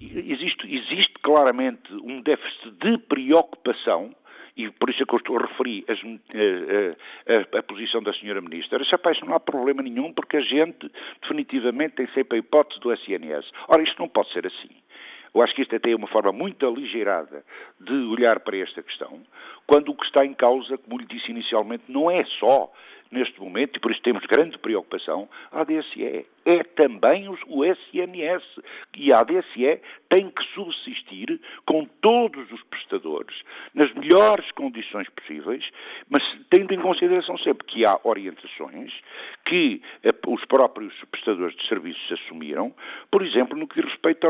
[SPEAKER 17] Existe, existe claramente um déficit de preocupação e por isso é que eu estou a referir as, a, a, a, posição da senhora Ministra, rapaz, não há problema nenhum porque a gente definitivamente tem sempre a hipótese do SNS. Ora, isto não pode ser assim. Eu acho que isto até é uma forma muito aligeirada de olhar para esta questão, quando o que está em causa, como lhe disse inicialmente, não é só neste momento, e por isso temos grande preocupação, a ADSE. É também o SNS. E a ADSE tem que subsistir com todos os prestadores, nas melhores condições possíveis, mas tendo em consideração sempre que há orientações que eh, os próprios prestadores de serviços assumiram, por exemplo, no que diz respeito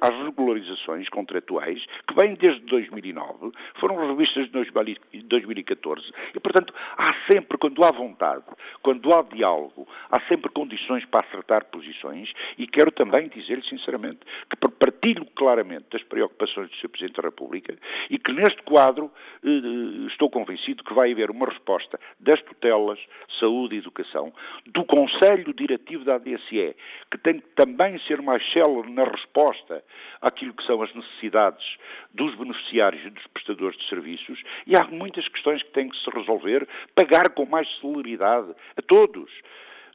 [SPEAKER 17] às regularizações contratuais, que vêm desde 2009, foram revistas de 2014, e, portanto, há sempre, quando há vontade, quando há diálogo, há sempre condições para acertar posições, e quero também dizer-lhe, sinceramente, que partilho claramente das preocupações do Sr. Presidente da República e que neste quadro eh, eh, estou convencido que vai haver uma resposta das tutelas, saúde e educação, do Conselho Diretivo da ADSE, que tem que também ser mais célere na resposta àquilo que são as necessidades dos beneficiários e dos prestadores de serviços, e há muitas questões que têm que se resolver, pagar com mais celeridade a todos.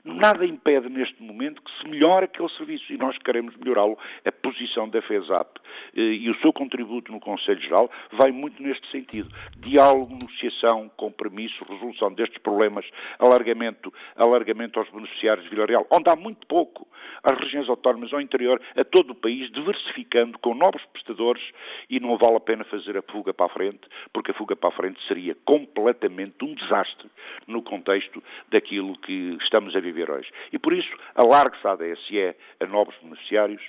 [SPEAKER 17] Nada impede neste momento que se melhore aquele serviço e nós queremos melhorá-lo. A posição da FESAP eh, e o seu contributo no Conselho Geral vai muito neste sentido. Diálogo, negociação, compromisso, resolução destes problemas, alargamento, alargamento aos beneficiários de Vila Real, onde há muito pouco, às regiões autónomas, ao interior, a todo o país, diversificando com novos prestadores e não vale a pena fazer a fuga para a frente, porque a fuga para a frente seria completamente um desastre no contexto daquilo que estamos a viver viver hoje. E por isso, alargue-se a ADSE a novos beneficiários,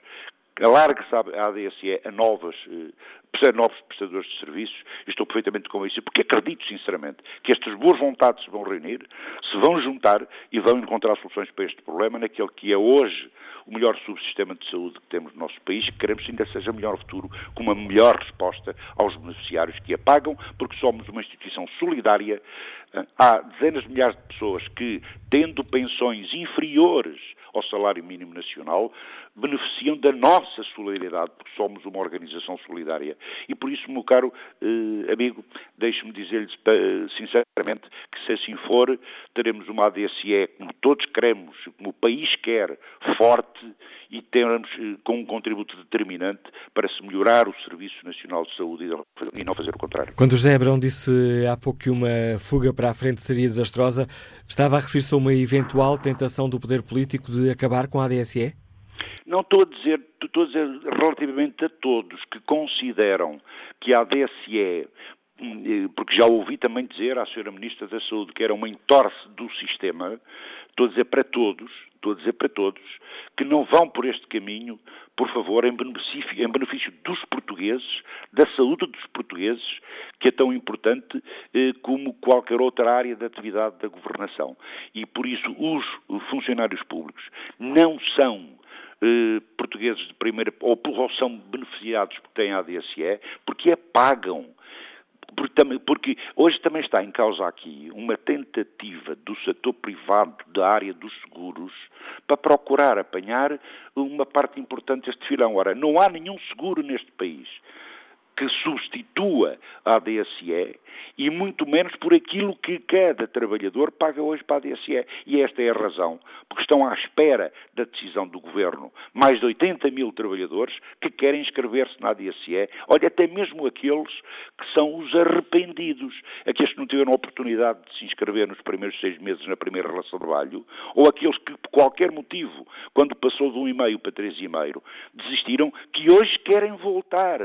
[SPEAKER 17] alargue-se a ADSE a novas, eh, a novos prestadores de serviços, estou perfeitamente convencido, porque acredito sinceramente que estas boas vontades se vão reunir, se vão juntar e vão encontrar soluções para este problema naquele que é hoje o melhor subsistema de saúde que temos no nosso país, que queremos que ainda seja melhor futuro, com uma melhor resposta aos beneficiários que a pagam, porque somos uma instituição solidária. Há dezenas de milhares de pessoas que, tendo pensões inferiores ao salário mínimo nacional, beneficiam da nossa solidariedade, porque somos uma organização solidária. E por isso, meu caro eh, amigo, deixe-me dizer-lhe sinceramente que se assim for, teremos uma ADSE como todos queremos, como o país quer, forte e teremos eh, com um contributo determinante para se melhorar o Serviço Nacional de Saúde e não fazer o contrário.
[SPEAKER 2] Quando José Abrão disse há pouco que uma fuga para a frente seria desastrosa, estava a referir-se a uma eventual tentação do poder político de acabar com a ADSE?
[SPEAKER 17] Não estou a dizer, estou a dizer relativamente a todos que consideram que a ADSE hum, porque já ouvi também dizer à Sra. Ministra da Saúde que era uma entorse do sistema, estou a dizer para todos, estou a dizer para todos, que não vão por este caminho, por favor, em benefício, em benefício dos portugueses, da saúde dos portugueses, que é tão importante eh, como qualquer outra área da atividade da governação. E por isso os funcionários públicos não são eh, portugueses de primeira, ou, ou são beneficiados porque têm ADSE, porque a pagam. Porque, porque, hoje também está em causa aqui uma tentativa do setor privado da área dos seguros para procurar apanhar uma parte importante deste filão. Ora, não há nenhum seguro neste país que substitua a ADSE e muito menos por aquilo que cada trabalhador paga hoje para a ADSE. E esta é a razão, porque estão à espera da decisão do Governo mais de 80 mil trabalhadores que querem inscrever-se na ADSE, olha, até mesmo aqueles que são os arrependidos, aqueles que não tiveram a oportunidade de se inscrever nos primeiros seis meses na primeira relação de trabalho, ou aqueles que, por qualquer motivo, quando passou de um e meio para três e meio, desistiram, que hoje querem voltar.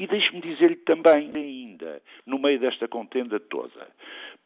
[SPEAKER 17] E deixe-me dizer-lhe também, ainda, no meio desta contenda toda,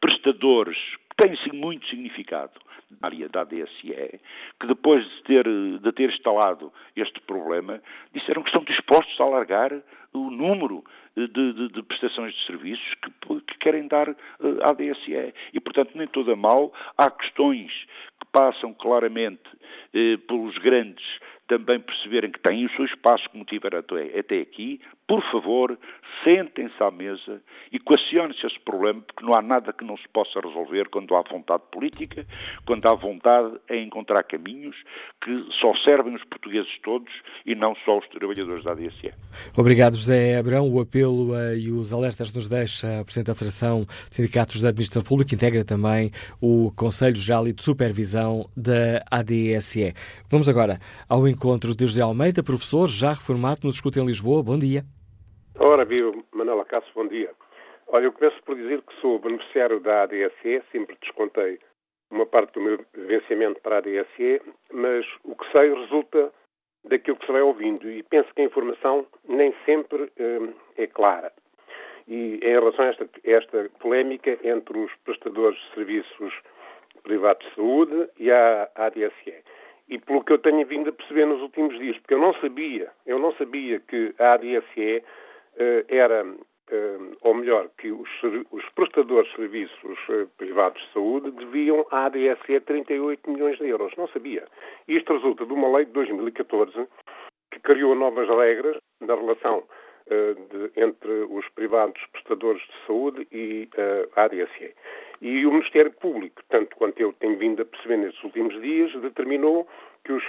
[SPEAKER 17] prestadores que têm muito significado na área da ADSE, que depois de ter, de ter instalado este problema, disseram que estão dispostos a alargar o número de, de, de prestações de serviços que, que querem dar uh, à ADSE. E, portanto, nem toda mal. Há questões que passam claramente uh, pelos grandes também perceberem que têm o seu espaço como tiveram até, até aqui, por favor, sentem-se à mesa e equacionem-se esse problema, porque não há nada que não se possa resolver quando há vontade política, quando há vontade em encontrar caminhos que só servem os portugueses todos e não só os trabalhadores da ADSE.
[SPEAKER 2] Obrigado, José Abrão. O apelo uh, e os alertas nos deixa a Presidente da Federação de Sindicatos da Administração Pública, integra também o Conselho Geral e de Supervisão da ADSE. Vamos agora ao encontro de José Almeida, professor, já reformado, nos escuta em Lisboa. Bom dia.
[SPEAKER 18] Ora, viu, Manela Cássio, bom dia. Olha, eu começo por dizer que sou beneficiário da ADSE, sempre descontei uma parte do meu vencimento para a DSE, mas o que sei resulta daquilo que se vai ouvindo e penso que a informação nem sempre hum, é clara. E em relação a esta, esta polémica entre os prestadores de serviços privados de saúde e a ADSE. E pelo que eu tenho vindo a perceber nos últimos dias, porque eu não sabia, eu não sabia que a ADSE uh, eh, era uh, ou melhor, que os, os prestadores de serviços uh, privados de saúde deviam à ADSE 38 milhões de euros. Não sabia. Isto resulta de uma lei de 2014 que criou novas regras na relação de, entre os privados prestadores de saúde e a ADSE. E o Ministério Público, tanto quanto eu tenho vindo a perceber nestes últimos dias, determinou que os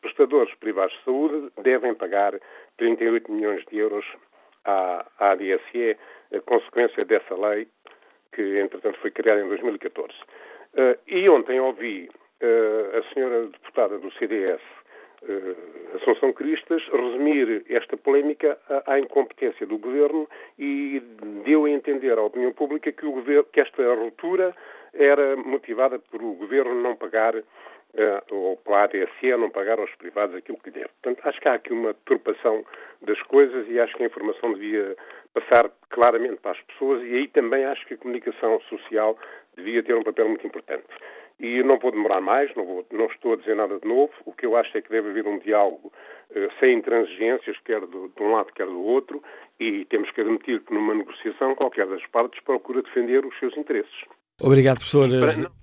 [SPEAKER 18] prestadores privados de saúde devem pagar 38 milhões de euros à, à ADSE, a consequência dessa lei que, entretanto, foi criada em 2014. Uh, eh, e ontem ouvi uh, a senhora deputada do CDS, eh, Assunção Cristas, resumir esta polémica à, incompetência do governo e deu a entender à opinião pública que, governo, que esta ruptura era motivada por o governo não pagar uh, ou pela ADSE não pagar aos privados aquilo que deve. Portanto, acho que há aqui uma turpação das coisas e acho que a informação devia passar claramente para as pessoas e aí também acho que a comunicação social devia ter um papel muito importante. E não vou demorar mais, não, vou, não, estou a dizer nada de novo. O que eu acho é que deve haver um diálogo uh, sem intransigências, quer do, de um lado, quer do outro, e temos que admitir que numa negociação qualquer das partes procura defender os seus interesses.
[SPEAKER 2] Obrigado, professor.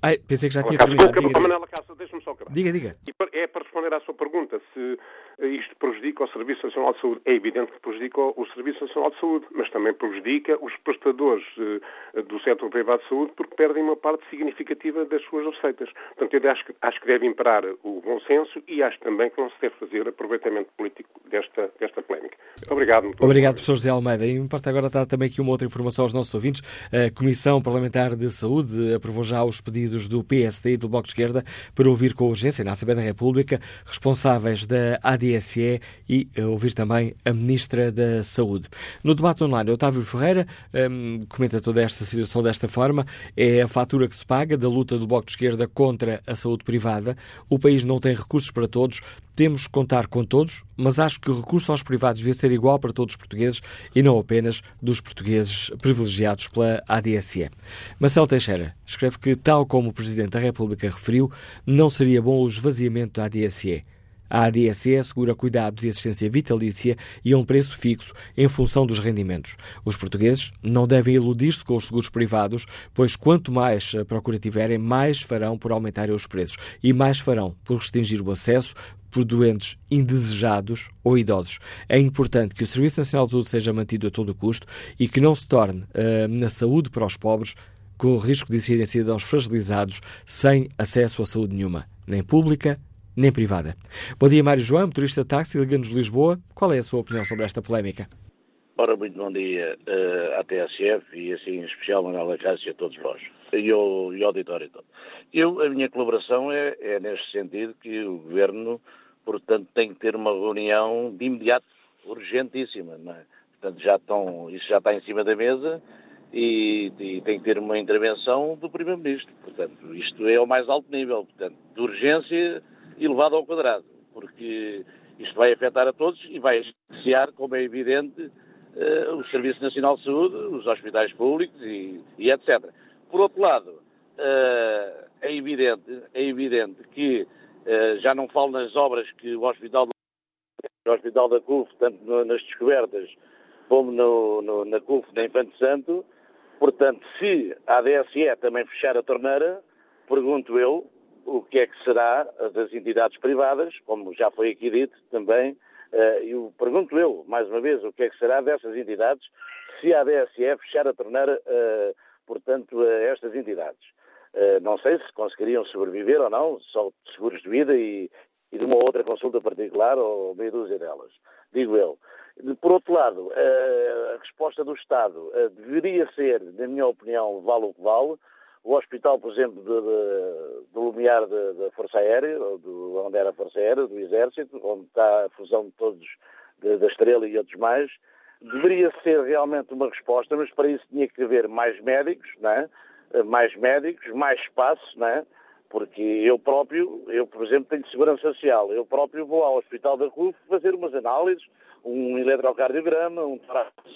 [SPEAKER 2] Ai, pensei que já tinha terminado.
[SPEAKER 18] Diga, Manela Cássio, deixa-me só acabar.
[SPEAKER 2] Diga, diga.
[SPEAKER 18] é para responder à sua pergunta se isto prejudica o Serviço Nacional de Saúde. É evidente que prejudica o Serviço Nacional de Saúde, mas também prejudica os prestadores eh, do setor privado de saúde porque perdem uma parte significativa das suas receitas. Portanto, eu acho que, acho que deve imperar o bom senso e acho também que não se deve fazer aproveitamento político desta, desta polémica. Obrigado.
[SPEAKER 2] Muito obrigado, professor José Almeida. E importa agora dar também aqui uma outra informação aos nossos ouvintes. A Comissão Parlamentar de Saúde aprovou já os pedidos do PSD e do Bloco de Esquerda para ouvir com urgência na Assembleia da República responsáveis da ADSE e ouvir também a Ministra da Saúde. No debate online, Otávio Ferreira um, comenta toda esta situação desta forma. É a fatura que se paga da luta do Bloco de Esquerda contra a saúde privada. O país não tem recursos para todos. Temos que contar com todos, mas acho que o recurso aos privados devia ser igual para todos os portugueses e não apenas dos portugueses privilegiados pela ADSE. Marcelo Teixeira escreve que, tal como o Presidente da República referiu, não seria bom o esvaziamento da ADSE. A ADSE assegura cuidados e assistência vitalícia e a um preço fixo em função dos rendimentos. Os portugueses não devem iludir-se com os seguros privados, pois quanto mais procura tiverem, mais farão por aumentarem os preços e mais farão por restringir o acesso por doentes indesejados ou idosos. É importante que o Serviço Nacional de Saúde seja mantido a todo custo e que não se torne uh, na saúde para os pobres com o risco de serem cidadãos fragilizados sem acesso à saúde nenhuma, nem pública nem privada. Bom dia, Mário João, motorista de táxi, ligando-nos Lisboa. Qual é a sua opinião sobre esta polémica?
[SPEAKER 19] Ora, muito bom dia uh, à TSF e assim em especial Manuela Cássio e a todos vós e ao, e ao auditório todo. Eu, a minha colaboração é, é neste sentido que o Governo, portanto, tem que ter uma reunião de imediato, urgentíssima, é? Portanto, já estão, isso já está em cima da mesa e, e tem que ter uma intervenção do Primeiro-Ministro. Portanto, isto é ao mais alto nível, portanto, de urgência elevado ao quadrado, porque isto vai afetar a todos e vai beneficiar, como é evidente, uh, o Serviço Nacional de Saúde, os hospitais públicos e, e etc. Por outro lado, uh, é, evidente, é evidente que já não falo nas obras que o Hospital, o hospital da CUF, tanto nas descobertas como no, no, na CUF da Infante Santo, portanto, se a ADSE também fechar a torneira, pergunto eu, o que é que será das entidades privadas, como já foi aqui dito também, uh, eu pergunto eu, mais uma vez, o que é que será dessas entidades se a DSE fechar a torneira, uh, portanto, a estas entidades. Uh, não sei se conseguiriam sobreviver ou não, só de seguros de vida e, e de uma outra consulta particular ou meia dúzia delas, digo eu. Por outro lado, a resposta do Estado deveria ser, na minha opinião, vale o que vale, o hospital, por exemplo, do Lumiar da Força Aérea, do, onde era a Força Aérea, do Exército, onde está a fusão de todos, de, da Estrela e outros mais, deveria ser realmente uma resposta, mas para isso tinha que haver mais médicos, não é? Mais médicos, mais espaço, não é? Porque eu próprio, eu por exemplo tenho segurança social, eu próprio vou ao Hospital da CUF fazer umas análises, um eletrocardiograma, um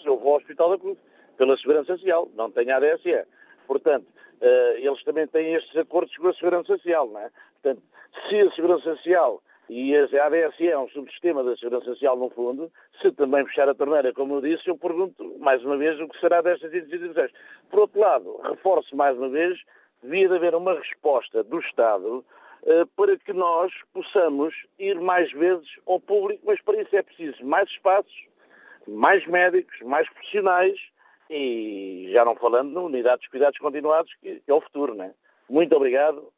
[SPEAKER 19] eu vou ao Hospital da CUF pela segurança social, não tenho ADSE. Portanto, uh, eles também têm estes acordos com a segurança social, não é? Portanto, se a segurança social e a ADSE é um subsistema da segurança social no fundo, se também fechar a torneira, como eu disse, eu pergunto mais uma vez o que será destas instituições. Por outro lado, reforço mais uma vez, devia de haver uma resposta do Estado uh, para que nós possamos ir mais vezes ao público, mas para isso é preciso mais espaços, mais médicos, mais profissionais e já não falando na unidade de cuidados continuados, que é o futuro, né? Muito obrigado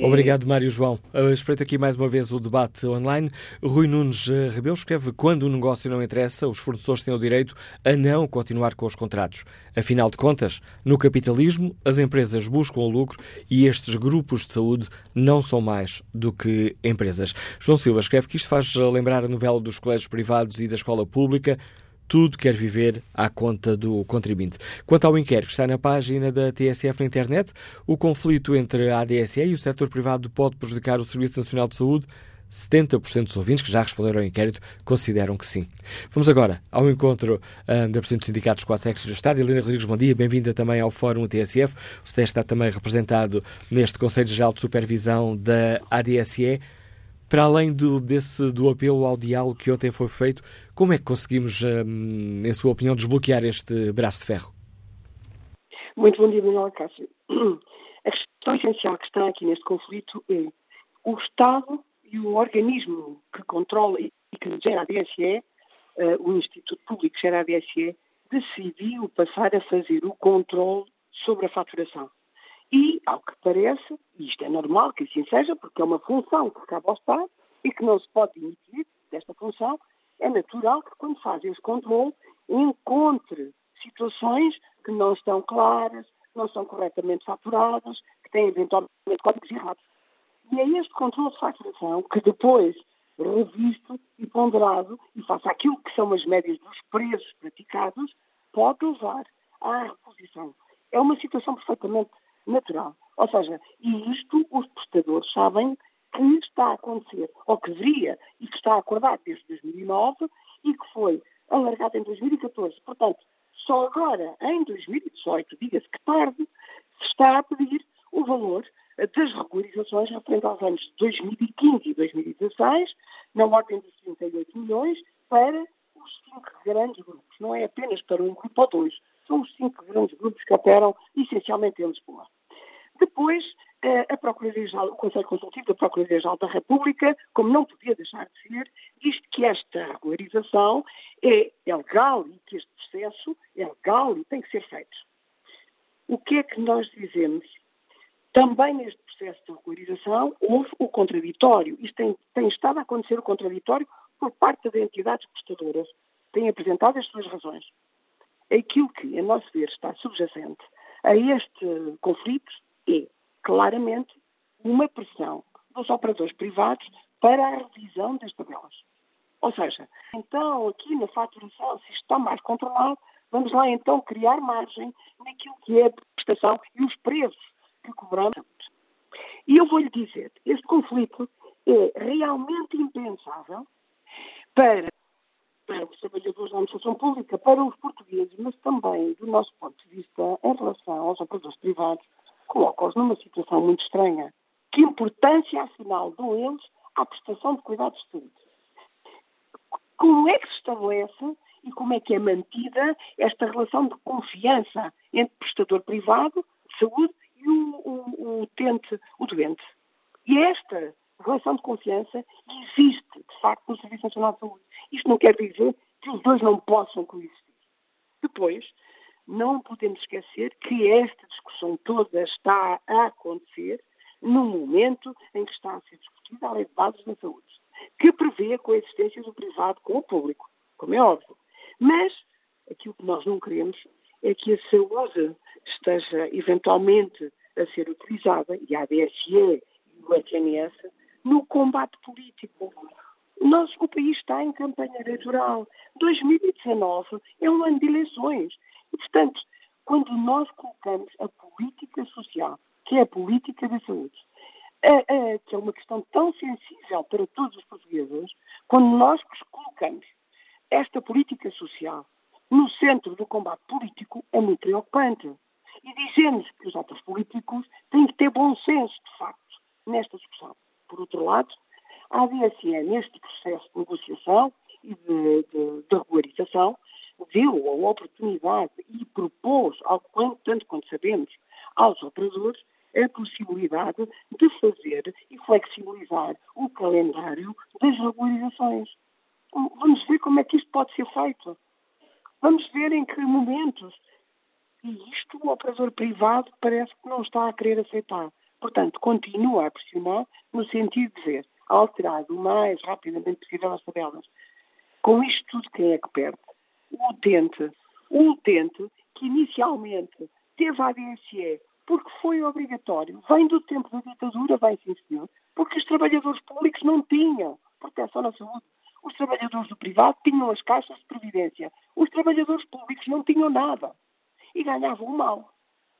[SPEAKER 2] Obrigado, Mário João. espreito aqui mais uma vez o debate online. Rui Nunes eh, Rebelo escreve: quando o negócio não interessa, os fornecedores têm o direito a não continuar com os contratos. Afinal de contas, no capitalismo, as empresas buscam o lucro e estes grupos de saúde não são mais do que empresas. João Silva escreve que isto faz lembrar a novela dos colégios privados e da escola pública tudo quer viver à conta do contribuinte. Quanto ao inquérito que está na página da TSF na internet, o conflito entre a ADSE e o setor privado pode prejudicar o Serviço Nacional de Saúde? 70% dos ouvintes que já responderam ao inquérito consideram que sim. Vamos agora ao encontro um, da Presidente dos Sindicatos Quatro Sexos do Estado, Helena Rodrigues, bom dia, bem-vinda também ao Fórum TSF. O SES está também representado neste Conselho Geral de Supervisão da ADSE. Para além do, desse, do apelo ao diálogo que ontem foi feito, como é que conseguimos, hum, em sua opinião, desbloquear este braço de ferro?
[SPEAKER 20] Muito bom dia, Manuel Cássio. A questão essencial que está aqui neste conflito é o Estado e o organismo que controla e que gera a DSE, eh, o Instituto Público que gera a DSE, decidiu passar a fazer o controle sobre a faturação. E, ao que parece, e isto é normal que assim seja, porque é uma função que cabe ao Estado e que não se pode demitir desta função, é natural que, quando faz esse controle, encontre situações que não estão claras, não são corretamente faturadas, que têm eventualmente códigos errados. E é este controle de faturação que depois, revisto e ponderado, e face àquilo que são as médias dos preços praticados, pode levar à reposição. É uma situação perfeitamente natural. Ou seja, e isto os prestadores sabem que está a acontecer, ou que deveria, e que está acordado desde 2009 e que foi alargado em 2014. Portanto, só agora, em 2018, diga-se que tarde, se está a pedir o valor das regularizações referente aos anos de 2015 e 2016, na ordem de 38 milhões, para os cinco grandes grupos. Não é apenas para um grupo ou dois são os cinco grandes grupos que operam essencialmente em Lisboa. Depois, eh, a Procuradoria-Geral, o Conselho Consultivo da Procuradoria-Geral da República, como não podia deixar de ser, diz que esta regularização é, é legal e que este processo é legal e tem que ser feito. O que é que nós dizemos? Também neste processo de regularização houve o contraditório. Isto tem, tem estado a acontecer o contraditório por parte de entidades prestadoras. Têm apresentado as suas razões aquilo que, a nosso ver, está subjacente a este conflito é, claramente, uma pressão dos operadores privados para a revisão das tabelas. Ou seja, então aqui na faturação, se está mais controlado, vamos lá então criar margem naquilo que é a prestação e os preços que cobramos. E eu vou-lhe dizer, este conflito é realmente impensável para para os trabalhadores da administração pública, para os portugueses, mas também, do nosso ponto de vista, em relação aos operadores privados, coloca-os numa situação muito estranha. Que importância, afinal, dão eles à prestação de cuidados de saúde? Como é que se estabelece e como é que é mantida esta relação de confiança entre o prestador privado de saúde e o, o, o utente, o doente? E esta relação de confiança existe, de facto, no Serviço Nacional de Saúde. Isto não quer dizer que os dois não possam coexistir. Depois, não podemos esquecer que esta discussão toda está a acontecer no momento em que está a ser discutida a lei de bases da saúde, que prevê a coexistência do privado com o público, como é óbvio. Mas aquilo que nós não queremos é que a saúde esteja eventualmente a ser utilizada, e a ADSE e o SNS, no combate político. Nós, o país está em campanha eleitoral. 2019 é um ano de eleições. E, portanto, quando nós colocamos a política social, que é a política da saúde, a, a, que é uma questão tão sensível para todos os portugueses, quando nós colocamos esta política social no centro do combate político, é muito preocupante. E dizemos que os atores políticos têm que ter bom senso, de facto, nesta discussão. Por outro lado, a ADSE, neste processo de negociação e de, de, de regularização, deu a oportunidade e propôs, ao quanto, tanto quanto sabemos, aos operadores a possibilidade de fazer e flexibilizar o calendário das regularizações. Vamos ver como é que isto pode ser feito. Vamos ver em que momentos. E isto o operador privado parece que não está a querer aceitar. Portanto, continua a pressionar no sentido de ver alterado o mais rapidamente possível as tabelas. Com isto tudo, quem é que perde? O utente. O utente que inicialmente teve a ADSE porque foi obrigatório, vem do tempo da ditadura, vem sim senhor, porque os trabalhadores públicos não tinham proteção na saúde. Os trabalhadores do privado tinham as caixas de previdência. Os trabalhadores públicos não tinham nada. E ganhavam mal.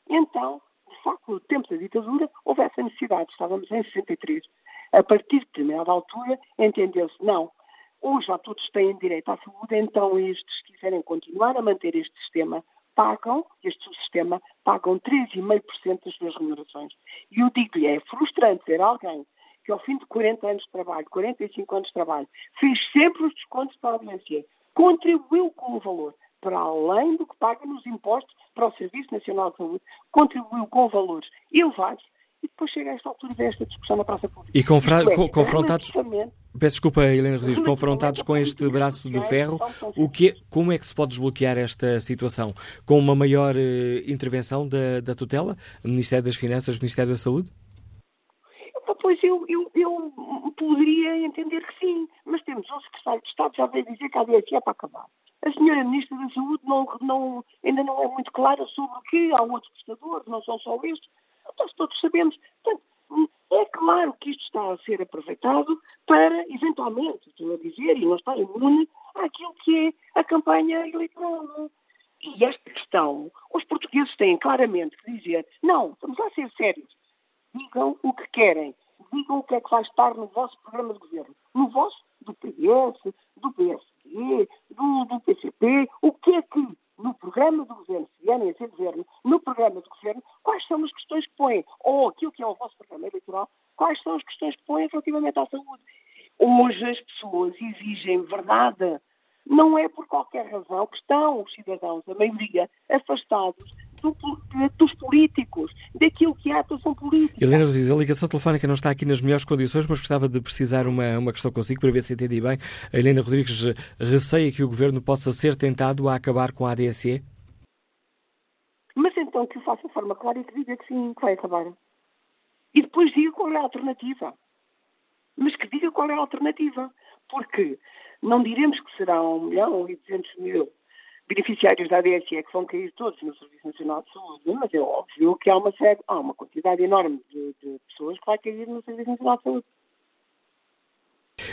[SPEAKER 20] Então, de facto, no tempo da ditadura, houve essa necessidade. Estávamos em 63. A partir de determinada altura, entendeu-se, não, hoje já todos têm direito à saúde, então estes, se quiserem continuar a manter este sistema, pagam, este sistema, pagam 3,5% das suas remunerações. E eu digo-lhe, é frustrante ver alguém que ao fim de 40 anos de trabalho, 45 anos de trabalho, fez sempre os descontos para a audiência, contribuiu com o valor, para além do que paga nos impostos para o Serviço Nacional de Saúde, contribuiu com valores elevados e depois chega a esta altura desta discussão na praça pública.
[SPEAKER 2] E confra- é, confrontados, peço desculpa Helena Rodrigues, confrontados com este braço de ferro, o que, como é que se pode desbloquear esta situação? Com uma maior uh, intervenção da, da tutela, Ministério das Finanças, Ministério da Saúde?
[SPEAKER 20] Pois eu, eu, eu poderia entender que sim, mas temos um secretário de Estado já veio dizer que a ADSE é para acabar. A senhora Ministra da Saúde não, não, ainda não é muito clara sobre o que há outros prestadores, não são só estes. Então, todos sabemos. Portanto, é claro que isto está a ser aproveitado para, eventualmente, estou a dizer, e não está imune àquilo que é a campanha eleitoral. E esta questão, os portugueses têm claramente que dizer, não, vamos lá ser sérios. Digam o que querem digam o que é que vai estar no vosso programa de governo. No vosso, do PS, do PSD, do, do PCP, o que é que no programa do governo, se vierem a ser governo, no programa do governo, quais são as questões que põem, ou aquilo que é o vosso programa eleitoral, quais são as questões que põem relativamente à saúde. Hoje as pessoas exigem verdade. Não é por qualquer razão que estão os cidadãos, a maioria, afastados do, dos políticos, daquilo que é a atuação política.
[SPEAKER 2] Helena diz, a ligação telefónica não está aqui nas melhores condições, mas gostava de precisar uma, uma questão consigo para ver se entendi bem. A Helena Rodrigues receia que o Governo possa ser tentado a acabar com a ADSE?
[SPEAKER 20] Mas então que o faça de forma clara e que diga que sim, que vai acabar. E depois diga qual é a alternativa. Mas que diga qual é a alternativa. Porque não diremos que será um milhão e duzentos mil beneficiários da ADSE que vão cair todos no Serviço Nacional de Saúde, mas é óbvio que há uma, série, há uma quantidade enorme de, de pessoas que vai cair no Serviço Nacional de Saúde.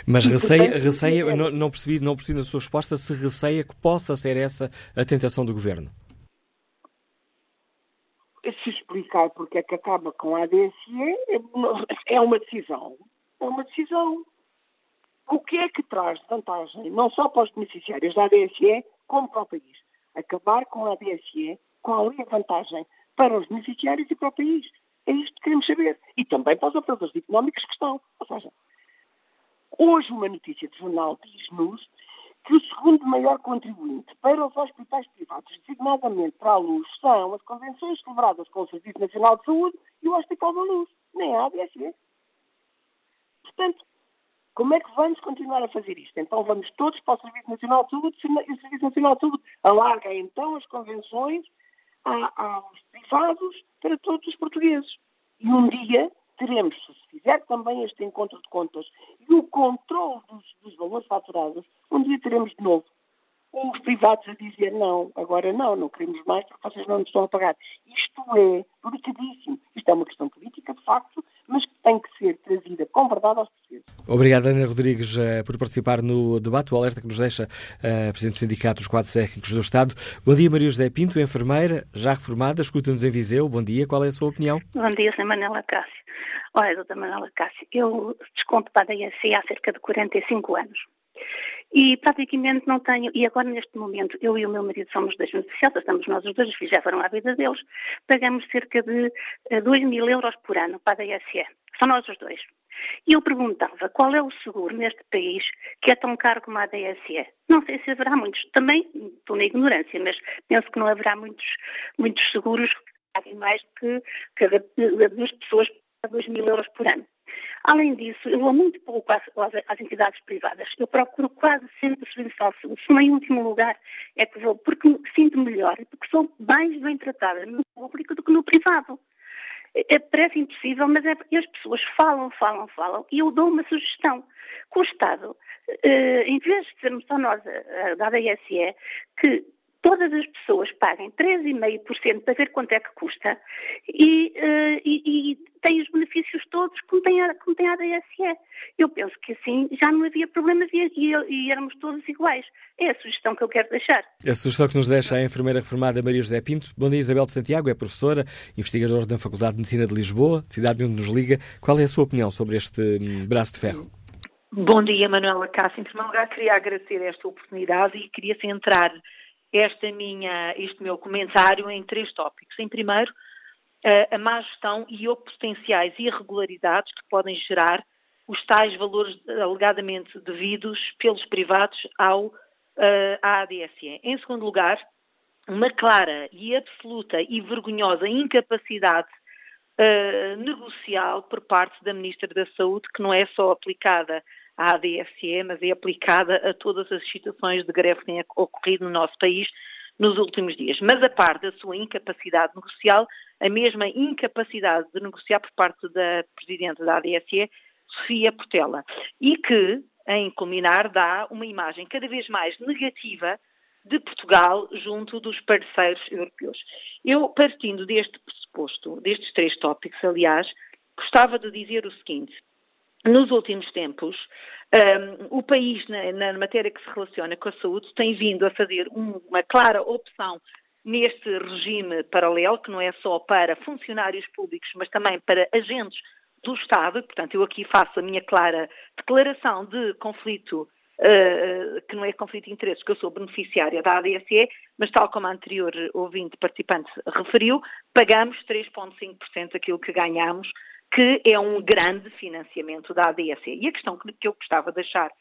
[SPEAKER 2] Mas receia, receia não, não, percebi, não percebi na sua resposta se receia que possa ser essa a tentação do Governo.
[SPEAKER 20] Se explicar porque é que acaba com a ADSE é uma decisão. É uma decisão. O que é que traz vantagem, não só para os beneficiários da ADSE, como para o país. Acabar com a ADSE, qual é a vantagem para os beneficiários e para o país? É isto que queremos saber. E também para os operadores económicos que estão. Ou seja, hoje uma notícia de jornal diz-nos que o segundo maior contribuinte para os hospitais privados, designadamente para a luz, são as convenções celebradas com o Serviço Nacional de Saúde e o Hospital da Luz, nem a ADSE. Portanto, como é que vamos continuar a fazer isto? Então vamos todos para o Serviço Nacional de Saúde e o Serviço Nacional de Saúde alarga então as convenções aos privados para todos os portugueses. E um dia teremos, se fizer também este encontro de contas e o controle dos, dos valores faturados, um dia teremos de novo os privados a dizer não, agora não, não queremos mais porque vocês não nos estão a pagar. Isto é delicadíssimo. Isto é uma questão política, de facto, mas que tem que ser trazida com verdade aos portugueses.
[SPEAKER 2] Obrigado, Ana Rodrigues, uh, por participar no debate. O alerta que nos deixa uh, Presidente do Sindicato dos Quadros Técnicos do Estado. Bom dia, Maria José Pinto, enfermeira, já reformada, escuta-nos em Viseu. Bom dia, qual é a sua opinião?
[SPEAKER 21] Bom dia, Sra. Manela Cássio. Olha, doutora Manela Cássio, eu desconto para a DSI há cerca de 45 anos. E praticamente não tenho, e agora neste momento, eu e o meu marido somos dois beneficiados, estamos nós os dois, os filhos já foram à vida deles, pagamos cerca de 2 mil euros por ano para a DSE. São nós os dois. E eu perguntava qual é o seguro neste país que é tão caro como a DSE. Não sei se haverá muitos. Também estou na ignorância, mas penso que não haverá muitos, muitos seguros que paguem mais que cada duas pessoas a 2 mil euros por ano. Além disso, eu vou muito pouco às, às, entidades privadas. Eu procuro quase sempre o serviço ao saúde. Se não em último lugar é que vou, porque sinto melhor porque sou mais bem tratada no público do que no privado. É, é, parece impossível, mas é, as pessoas falam, falam, falam e eu dou uma sugestão. Que o Estado, eh, em vez de sermos só nós a, a, da ADSE, que todas as pessoas paguem 3,5% para ver quanto é que custa e, uh, e, e têm os benefícios todos como tem, a, como tem a ADSE. Eu penso que assim já não havia problemas e, e, e, éramos todos iguais. É a sugestão que eu quero deixar.
[SPEAKER 2] A sugestão que nos deixa a enfermeira reformada Maria José Pinto. Bom dia, Isabel de Santiago, é professora, investigadora da Faculdade de Medicina de Lisboa, cidade onde nos liga. Qual é a sua opinião sobre este hum, braço de ferro?
[SPEAKER 22] Bom dia, Manuela Cássio. Em primeiro lugar, queria agradecer esta oportunidade e queria centrar esta minha, este meu comentário em três tópicos. Em primeiro, a má gestão e ou potenciais irregularidades que podem gerar os tais valores alegadamente devidos pelos privados ao, à ADSE. Em segundo lugar, uma clara e absoluta e vergonhosa incapacidade uh, negocial por parte da Ministra da Saúde, que não é só aplicada à ADSE, mas é aplicada a todas as situações de greve que têm ocorrido no nosso país nos últimos dias. Mas a par da sua incapacidade negocial, a mesma incapacidade de negociar por parte da Presidente da ADSE, Sofia Portela, e que, em culminar, dá uma imagem cada vez mais negativa de Portugal junto dos parceiros europeus. Eu, partindo deste pressuposto, destes três tópicos, aliás, gostava de dizer o seguinte nos últimos tempos, um, o país, na, na, matéria que se relaciona com a saúde, tem vindo a fazer um, uma clara opção neste regime paralelo, que não é só para funcionários públicos, mas também para agentes do Estado. Portanto, eu aqui faço a minha clara declaração de conflito, uh, que não é conflito de interesses, que eu sou beneficiária da ADSE, mas tal como a anterior ouvinte participante referiu, pagamos 3,5% daquilo que ganhamos que é um grande financiamento da ADSE. E a questão que eu gostava de deixar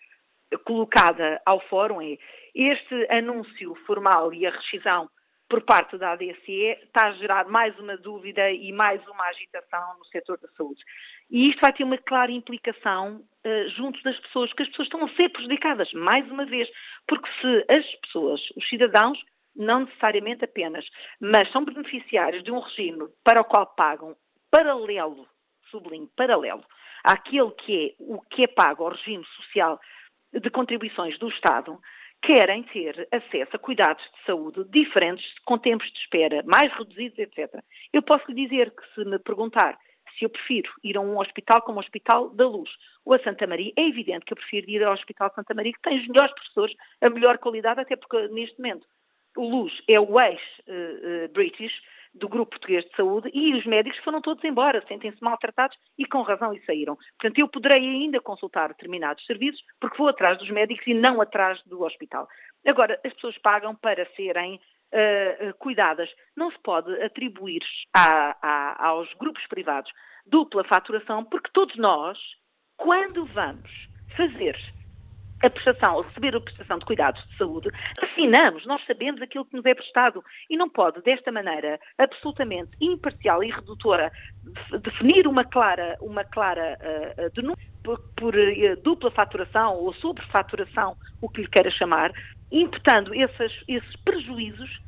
[SPEAKER 22] colocada ao fórum é este anúncio formal e a rescisão por parte da ADSE está a gerar mais uma dúvida e mais uma agitação no setor da saúde. E isto vai ter uma clara implicação uh, junto das pessoas, que as pessoas estão a ser prejudicadas, mais uma vez, porque se as pessoas, os cidadãos, não necessariamente apenas, mas são beneficiários de um regime para o qual pagam paralelo sublinho, paralelo àquele que é o que é pago ao regime social de contribuições do Estado, querem ter acesso a cuidados de saúde diferentes, com tempos de espera mais reduzidos, etc. Eu posso lhe dizer que se me perguntar se eu prefiro ir a um hospital como o Hospital da Luz ou a Santa Maria, é evidente que eu prefiro ir ao Hospital Santa Maria, que tem os melhores professores, a melhor qualidade, até porque neste momento o Luz é o ex-British, uh, uh, do Grupo Português de Saúde e os médicos foram todos embora, sentem-se maltratados e com razão e saíram. Portanto, eu poderei ainda consultar determinados serviços porque vou atrás dos médicos e não atrás do hospital. Agora, as pessoas pagam para serem uh, cuidadas. Não se pode atribuir a, a, aos grupos privados dupla faturação porque todos nós, quando vamos fazer a prestação, a receber a prestação de cuidados de saúde, assinamos, nós sabemos aquilo que nos é prestado. E não pode, desta maneira absolutamente imparcial e redutora, definir uma clara, uma clara uh, denúncia por, por uh, dupla faturação ou sobrefaturação, o que lhe queira chamar, imputando esses, esses prejuízos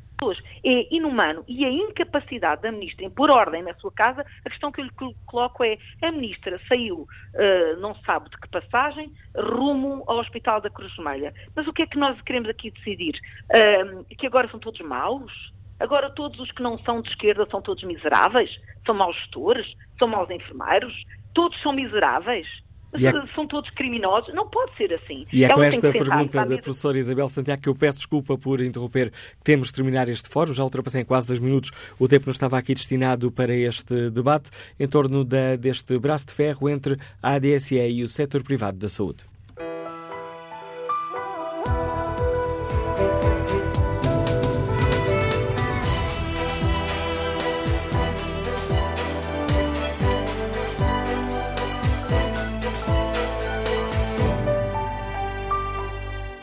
[SPEAKER 22] é inumano e a incapacidade da ministra em pôr ordem na sua casa, a questão que eu lhe coloco é: a ministra saiu, uh, não sabe de que passagem, rumo ao Hospital da Cruz Vermelha. Mas o que é que nós queremos aqui decidir? Uh, que agora são todos maus? Agora, todos os que não são de esquerda são todos miseráveis? São maus gestores? São maus enfermeiros? Todos são miseráveis? É... São todos criminosos? Não pode ser assim.
[SPEAKER 2] E é Ela com esta pergunta da professora Isabel Santiago que eu peço desculpa por interromper. Temos de terminar este fórum. Já ultrapassei em quase dois minutos o tempo que não estava aqui destinado para este debate em torno da, deste braço de ferro entre a ADSE e o setor privado da saúde.